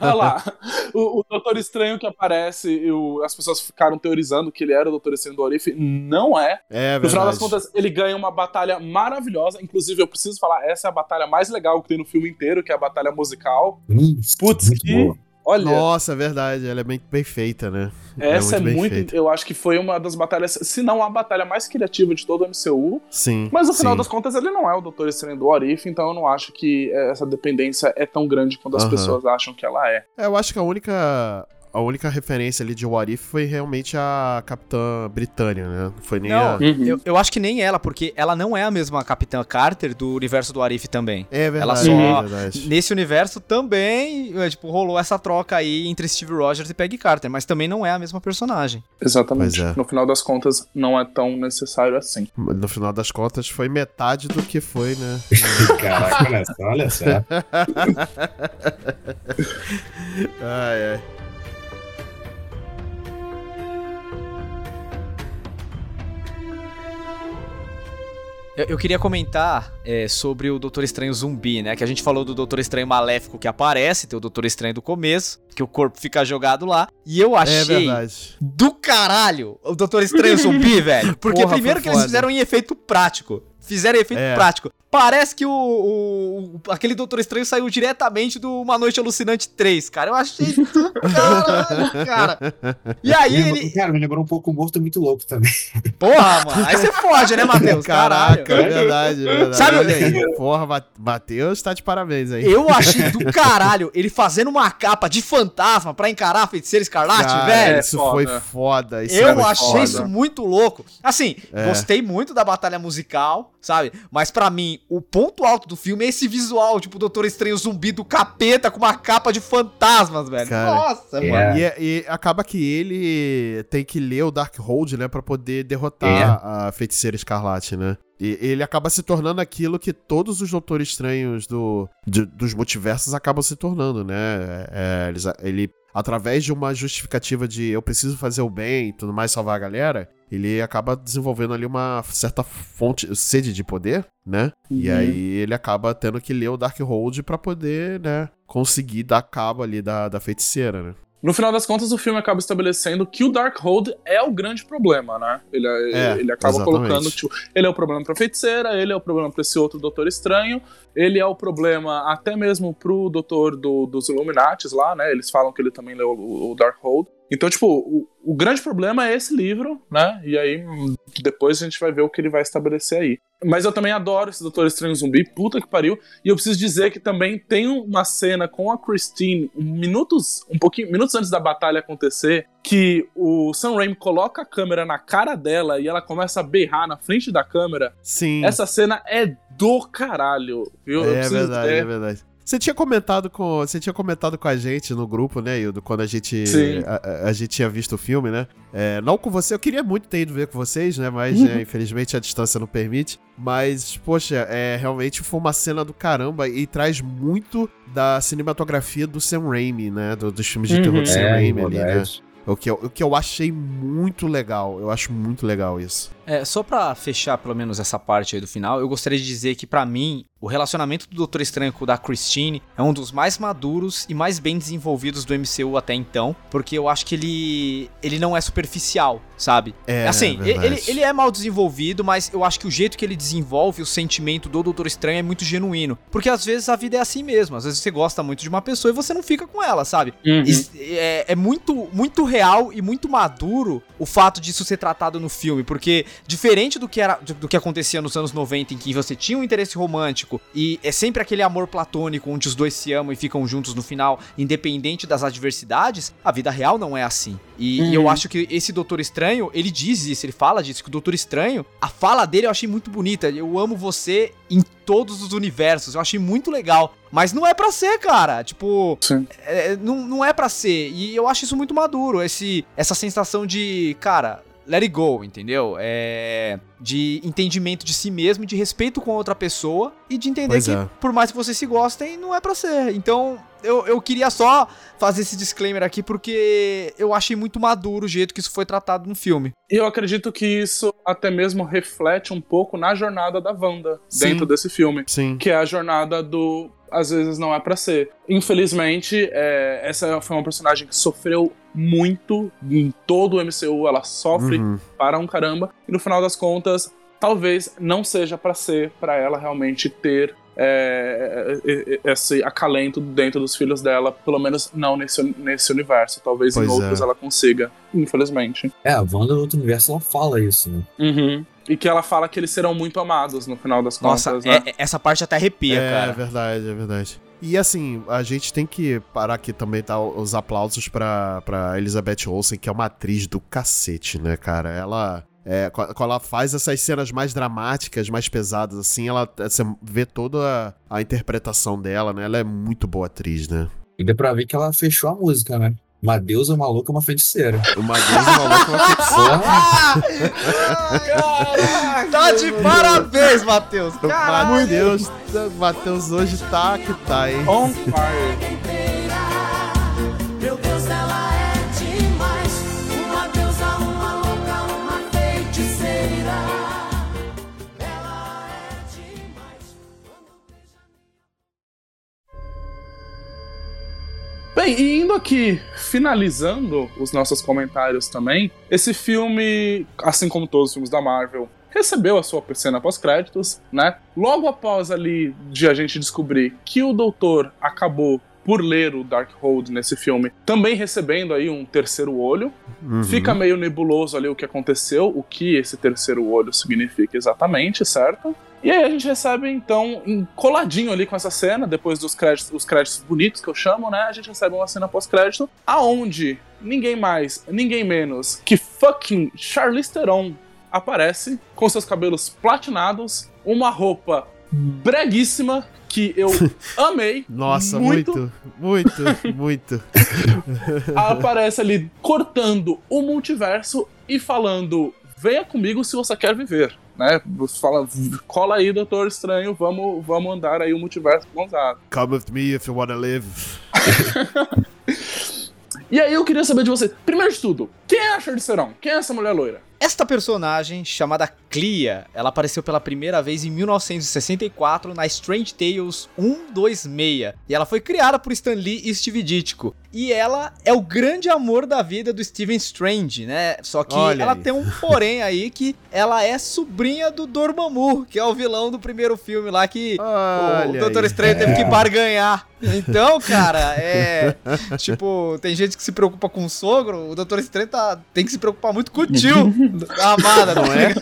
Olha lá, [laughs] o, o Doutor Estranho que aparece, e o- as pessoas ficaram teorizando que ele era o Doutor Estranho do If. Não é. É No final das contas, ele ganha uma batalha maravilhosa. Inclusive, eu preciso falar, essa é a batalha mais legal que tem no filme inteiro, que é a batalha musical. Hum, Putz, que- boa. Olha, Nossa, é verdade. Ela é bem perfeita, né? essa é bem muito. feita. Eu acho que foi uma das batalhas, se não a batalha mais criativa de todo o MCU. Sim. Mas no final sim. das contas, ele não é o Doutor Estranho do What If, então eu não acho que essa dependência é tão grande quanto as Aham. pessoas acham que ela é. É, eu acho que a única. A única referência ali de What If foi realmente a Capitã Britânia, né? Não foi nem Não, a. Uhum. Eu, eu acho que nem ela, porque ela não é a mesma Capitã Carter do universo do Arif também. É verdade, Ela só- é verdade. Nesse universo também, é, tipo, rolou essa troca aí entre Steve Rogers e Peggy Carter, mas também não é a mesma personagem. Exatamente. É. No final das contas, não é tão necessário assim. No final das contas, foi metade do que foi, né? [laughs] Caraca, olha só, olha só. [laughs] ai, ai. Eu, eu queria comentar é, sobre o Doutor Estranho zumbi, né? Que a gente falou do Doutor Estranho maléfico que aparece, tem o Doutor Estranho do começo, que o corpo fica jogado lá. E eu É achei verdade. do caralho o Doutor Estranho zumbi, [laughs] velho. Porque Porra, primeiro que eles fizeram em efeito prático. Fizeram efeito É. prático. Parece que o, o- o- aquele Doutor Estranho saiu diretamente do Uma Noite Alucinante 3, cara. Eu achei [laughs] do caralho, cara. E aí Me- ele. Cara, me lembrou um pouco o Morto Muito Louco também. Porra, mano. Aí você fode, né, Matheus? Caralho. Caraca, é verdade, é verdade. Sabe- Olha aí. Porra, Ma- Matheus tá de parabéns aí. Eu achei do caralho ele fazendo uma capa de fantasma pra encarar a feiticeira escarlate, Cara, velho. Isso foda. foi foda. Isso Eu foi achei foda. isso muito louco. Assim, É. gostei muito da batalha musical. Sabe? Mas pra mim, o ponto alto do filme é esse visual, tipo, o Doutor Estranho zumbi do capeta com uma capa de fantasmas, velho. Cara, Nossa, é. mano. E, é- e acaba que ele tem que ler o Darkhold, né, pra poder derrotar É. a feiticeira escarlate, né? E ele acaba se tornando aquilo que todos os doutores estranhos do, de- dos multiversos acabam se tornando, né? É, eles- ele, através de uma justificativa de eu preciso fazer o bem e tudo mais, salvar a galera, ele acaba desenvolvendo ali uma certa fonte, sede de poder, né? E Uhum. aí ele acaba tendo que ler o Darkhold pra poder, né, conseguir dar cabo ali da, da feiticeira, né? No final das contas, o filme acaba estabelecendo que o Darkhold é o grande problema, né? Ele, É, ele acaba exatamente. colocando, tipo, ele é o problema pra feiticeira, ele é o problema pra esse outro Doutor Estranho, ele é o problema até mesmo pro Doutor do- dos Illuminates lá, né? Eles falam que ele também leu o, o Darkhold. Então, tipo, o, o grande problema é esse livro, né? E aí, depois a gente vai ver o que ele vai estabelecer aí. Mas eu também adoro esse Doutor Estranho Zumbi, puta que pariu. E eu preciso dizer que também tem uma cena com a Christine, um minutos, um pouquinho, minutos antes da batalha acontecer, que o Sam Raimi coloca a câmera na cara dela e ela começa a berrar na frente da câmera. Sim. Essa cena é do caralho, viu? Eu É preciso- verdade, é- é verdade. Você tinha comentado com, você tinha comentado com a gente no grupo, né, Hildo, quando a gente a, a- gente tinha visto o filme, né? É, não com você, eu queria muito ter ido ver com vocês, né, mas Uhum. é, infelizmente a distância não permite. Mas poxa, é realmente foi uma cena do caramba e traz muito da cinematografia do Sam Raimi, né, do- dos filmes de Uhum. terror do Sam É, Raimi ali, né? O que, eu, o que eu achei muito legal, eu acho muito legal isso. É, só pra fechar pelo menos essa parte aí do final, eu gostaria de dizer que pra mim, o relacionamento do Doutor Estranho com o da Christine é um dos mais maduros e mais bem desenvolvidos do MCU até então, porque eu acho que ele ele não é superficial, sabe? É, assim, verdade. ele, ele é mal desenvolvido, mas eu acho que o jeito que ele desenvolve o sentimento do Doutor Estranho é muito genuíno, porque às vezes a vida é assim mesmo, às vezes você gosta muito de uma pessoa e você não fica com ela, sabe? Uhum. É, é muito, muito real e muito maduro o fato disso ser tratado no filme, porque diferente do que, era, do que acontecia nos anos 90, em que você tinha um interesse romântico e é sempre aquele amor platônico onde os dois se amam e ficam juntos no final, independente das adversidades, a vida real não é assim. E, e eu Uhum. acho que esse Doutor Estranho, ele diz isso, ele fala disso, que o Doutor Estranho, a fala dele eu achei muito bonita. Eu amo você em todos os universos, eu achei muito legal. Mas não é pra ser, cara. Tipo, Sim. é, não, não é pra ser. E eu acho isso muito maduro, esse, essa sensação de, cara, let it go, entendeu? É, de entendimento de si mesmo, de respeito com a outra pessoa e de entender Pois que, é. por mais que vocês se gostem, não é pra ser. Então, eu, eu queria só fazer esse disclaimer aqui porque eu achei muito maduro o jeito que isso foi tratado no filme. E eu acredito que isso até mesmo reflete um pouco na jornada da Wanda Sim. dentro desse filme. Sim. Que é a jornada do. Às vezes não é pra ser. Infelizmente, é, essa foi uma personagem que sofreu muito em todo o MCU. Ela sofre Uhum. para um caramba. E no final das contas, talvez não seja pra ser pra ela realmente ter é, é, é, esse acalento dentro dos filhos dela, pelo menos não nesse, nesse universo. Talvez Pois em outros é. ela consiga, infelizmente. É, a Wanda no outro universo ela fala isso, né? Uhum. E que ela fala que eles serão muito amados no final das Nossa, contas, né? é- essa parte até arrepia, é cara. verdade, é verdade. E assim, a gente tem que parar aqui também, tá? Os aplausos pra, pra Elizabeth Olsen, que é uma atriz do cacete, né, cara? Ela. É, qu- quando ela faz essas cenas mais dramáticas, mais pesadas, assim, ela você vê toda a, a interpretação dela, né? Ela é muito boa atriz, né? E deu pra ver que ela fechou a música, né? Uma deusa, uma louca, uma feiticeira. Uma deusa maluca, uma feiticeira. [laughs] Tá de parabéns, Matheus. Caralho. Matheus, Matheus hoje tá que tá, hein? On fire. Bem, e indo aqui, finalizando os nossos comentários também, esse filme, assim como todos os filmes da Marvel, recebeu a sua cena pós-créditos, né? Logo após ali de a gente descobrir que o doutor acabou por ler o Darkhold nesse filme, também recebendo aí um terceiro olho, Uhum. Fica meio nebuloso ali o que aconteceu, o que esse terceiro olho significa exatamente, certo? E aí a gente recebe, então, coladinho ali com essa cena, depois dos créditos, os créditos bonitos que eu chamo, né? A gente recebe uma cena pós-crédito, aonde ninguém mais, ninguém menos que fucking Charlize Theron aparece com seus cabelos platinados, uma roupa breguíssima que eu [laughs] amei. Nossa, muito, muito, muito. [laughs] aparece ali cortando o multiverso e falando: venha comigo se você quer viver. Né? Você fala, cola aí, Doutor Estranho, vamos, vamos andar aí o multiverso mãozado. Come with me if you wanna live. [laughs] E aí eu queria saber de você, primeiro de tudo, quem é a Charlize Theron? Quem é essa mulher loira? Esta personagem, chamada Clea, ela apareceu pela primeira vez em 1964 na Strange Tales 126. E ela foi criada por Stan Lee e Steve Ditko. E ela é o grande amor da vida do Steven Strange, né? Só que Olha ela aí. tem um porém aí que ela é sobrinha do Dormammu, que é o vilão do primeiro filme lá que o Olha Doutor aí. Estranho teve que barganhar. Então, cara, [laughs] é. Tipo, tem gente que se preocupa com o sogro, o Doutor Estranho tá, tem que se preocupar muito com o tio amada, não é?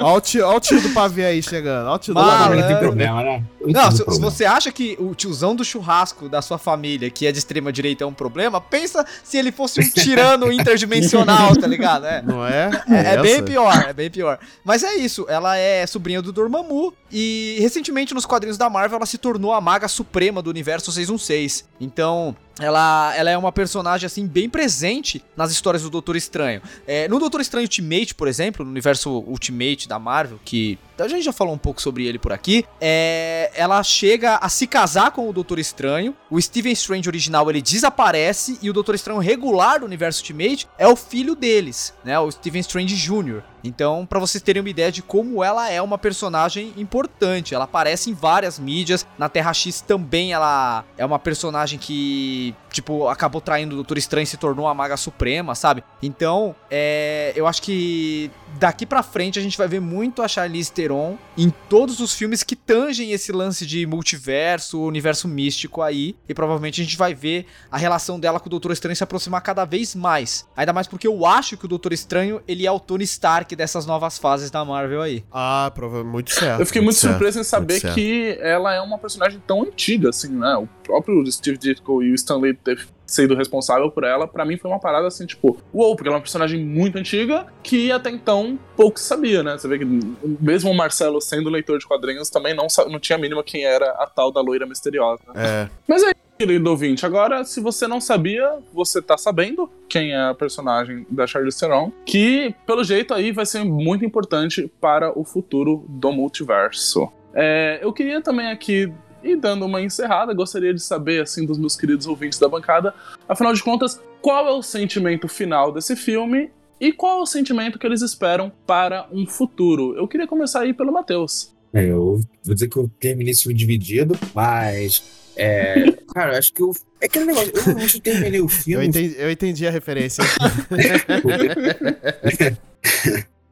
Olha o tio, ó o tio do pavê aí chegando. Olha o tio do pavê. não tem é. problema, né? Não, tem se, se problema. você acha que o tiozão do churrasco da sua família, que é de extrema direita, é um problema, pensa se ele fosse um tirano [laughs] interdimensional, tá ligado? É. Não é? É, é bem essa? pior, é bem pior. Mas é isso, ela é sobrinha do Dormammu e recentemente nos quadrinhos da Marvel ela se tornou a maga suprema do universo 616. Então, ela, ela é uma personagem assim bem presente nas histórias do Doutor Estranho. É, no Doutor Estranho Ultimate, por exemplo, no universo Ultimate da Marvel, que a gente já falou um pouco sobre ele por aqui, é, ela chega a se casar com o Doutor Estranho. O Steven Strange original ele desaparece e o Doutor Estranho regular do universo Ultimate é o filho deles, né? O Steven Strange Jr. Então, pra vocês terem uma ideia de como ela é uma personagem importante, ela aparece em várias mídias. Na Terra X também ela é uma personagem que, tipo, acabou traindo o Doutor Estranho e se tornou a Maga Suprema, sabe? Então, é, eu acho que daqui pra frente a gente vai ver muito a Charlize Theron em todos os filmes que tangem esse lance de multiverso, universo místico aí. E provavelmente a gente vai ver a relação dela com o Doutor Estranho se aproximar cada vez mais. Ainda mais porque eu acho que o Doutor Estranho, ele é o Tony Stark dessas novas fases da Marvel aí. Ah, provavelmente muito certo. Eu fiquei muito, certo, surpreso em muito saber que ela é uma personagem tão antiga, assim, né? O próprio Steve Ditko e o Stan Lee ter sido responsável por ela, pra mim foi uma parada assim, tipo, uou, porque ela é uma personagem muito antiga que até então pouco sabia, né? Você vê que mesmo o Marcelo sendo leitor de quadrinhos também não, não tinha a mínima quem era a tal da loira misteriosa. É, Mas aí, querido ouvinte, agora, se você não sabia, você tá sabendo quem é a personagem da Charlize Theron, que, pelo jeito, aí vai ser muito importante para o futuro do multiverso. É, eu queria também aqui, e dando uma encerrada, gostaria de saber, assim, dos meus queridos ouvintes da bancada, afinal de contas, qual é o sentimento final desse filme e qual é o sentimento que eles esperam para um futuro? Eu queria começar aí pelo Matheus. É, eu vou dizer que eu terminei esse filme dividido, mas. É, [laughs] cara, eu acho que eu. É aquele negócio, eu realmente terminei o eu filme. entendi, eu entendi a referência. [laughs]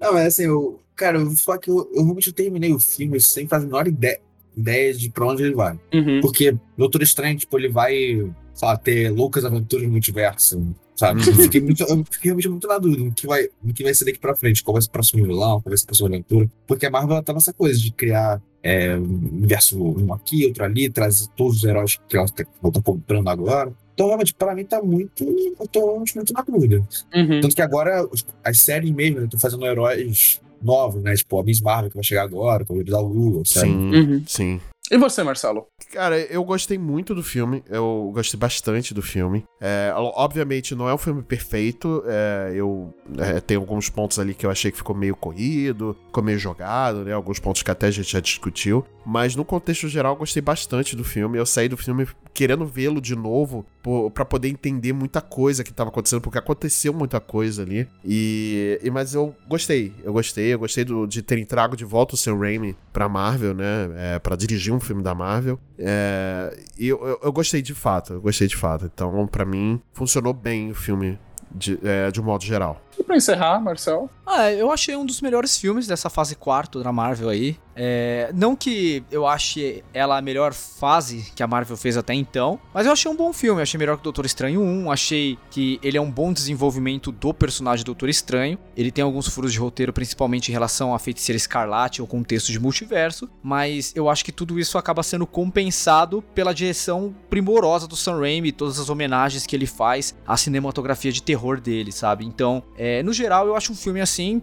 Não, mas assim, eu. Cara, eu vou falar que eu, eu realmente terminei o filme sem fazer a menor ideia, ideia de pra onde ele vai. Uhum. Porque Doutor Estranho, tipo, ele vai, sei ter loucas aventuras no multiverso, sabe? Eu fiquei, muito, eu fiquei realmente muito na dúvida no que, vai, no que vai ser daqui pra frente, qual vai ser o próximo vilão, qual vai ser a próxima aventura. Porque a Marvel tá nessa coisa de criar é, um universo um aqui, outro ali, trazer todos os heróis que ela tá, tá comprando agora. Então, realmente, pra mim tá muito. Eu tô realmente muito na dúvida. Uhum. Tanto que agora as séries mesmo, né, estão fazendo heróis novos, né? Tipo, a Miss Marvel que vai chegar agora, com o da Lua, sabe? Sim, Uhum. sim. E você, Marcelo? Cara, eu gostei muito do filme. Eu gostei bastante do filme. É, o- obviamente, não é um filme perfeito. é, eu é, tenho alguns pontos ali que eu achei que ficou meio corrido, ficou meio jogado, né? Alguns pontos que até a gente já discutiu. Mas no contexto geral, eu gostei bastante do filme. Eu saí do filme querendo vê-lo de novo pra poder entender muita coisa que tava acontecendo, porque aconteceu muita coisa ali. E, e- mas eu gostei, eu gostei, eu gostei do- de terem trago de volta o Sam Raimi pra Marvel, né? É, para dirigir um filme da Marvel. É, e eu, eu, eu gostei de fato, eu gostei de fato. Então, pra mim, funcionou bem o filme de, é, de um modo geral. E pra encerrar, Marcel? Ah, eu achei um dos melhores filmes dessa fase quarto da Marvel aí. É, não que eu ache ela a melhor fase que a Marvel fez até então, mas eu achei um bom filme. Achei melhor que o Doutor Estranho 1. Achei que ele é um bom desenvolvimento do personagem Doutor Estranho. Ele tem alguns furos de roteiro, principalmente em relação à feiticeira escarlate ou contexto de multiverso, mas eu acho que tudo isso acaba sendo compensado pela direção primorosa do Sam Raimi, todas as homenagens que ele faz à cinematografia de terror dele, sabe? Então, é, no geral, eu acho um filme assim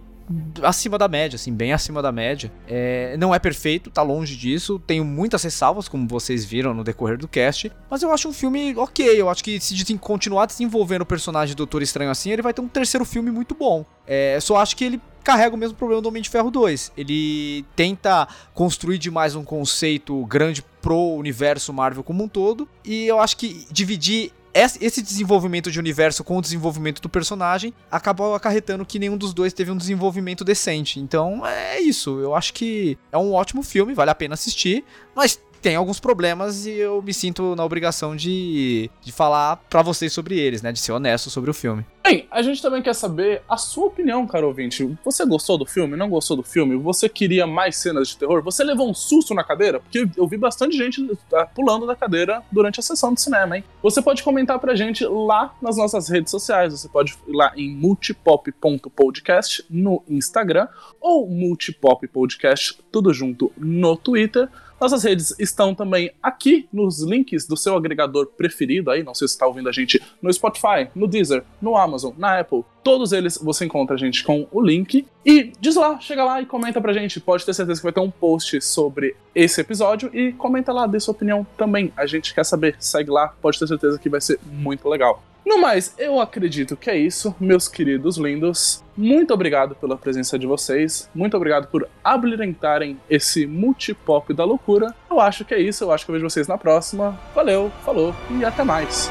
acima da média, assim, bem acima da média. É, não é perfeito, tá longe disso. Tenho muitas ressalvas, como vocês viram no decorrer do cast. Mas eu acho um filme ok. Eu acho que se de- continuar desenvolvendo o personagem do Doutor Estranho assim, ele vai ter um terceiro filme muito bom. É, só acho que ele carrega o mesmo problema do Homem de Ferro 2. Ele tenta construir demais um conceito grande pro universo Marvel como um todo. E eu acho que dividir esse desenvolvimento de universo com o desenvolvimento do personagem acabou acarretando que nenhum dos dois teve um desenvolvimento decente. Então é isso. Eu acho que é um ótimo filme, vale a pena assistir, mas tem alguns problemas e eu me sinto na obrigação de, de falar pra vocês sobre eles, né? De ser honesto sobre o filme. Bem, a gente também quer saber a sua opinião, caro ouvinte. Você gostou do filme? Não gostou do filme? Você queria mais cenas de terror? Você levou um susto na cadeira? Porque eu vi bastante gente ah, pulando da cadeira durante a sessão de cinema, hein? Você pode comentar pra gente lá nas nossas redes sociais. Você pode ir lá em multipop.podcast no Instagram ou multipop podcast tudo junto no Twitter. Nossas redes estão também aqui nos links do seu agregador preferido aí. Não sei se está ouvindo a gente no Spotify, no Deezer, no Amazon, na Apple. Todos eles você encontra a gente com o link. E diz lá, chega lá e comenta pra gente. Pode ter certeza que vai ter um post sobre esse episódio. E comenta lá, dê sua opinião também. A gente quer saber. Segue lá, pode ter certeza que vai ser muito legal. No mais, eu acredito que é isso, meus queridos lindos. Muito obrigado pela presença de vocês. Muito obrigado por abrilhantarem esse multipop da loucura. Eu acho que é isso. Eu acho que eu vejo vocês na próxima. Valeu, falou e até mais.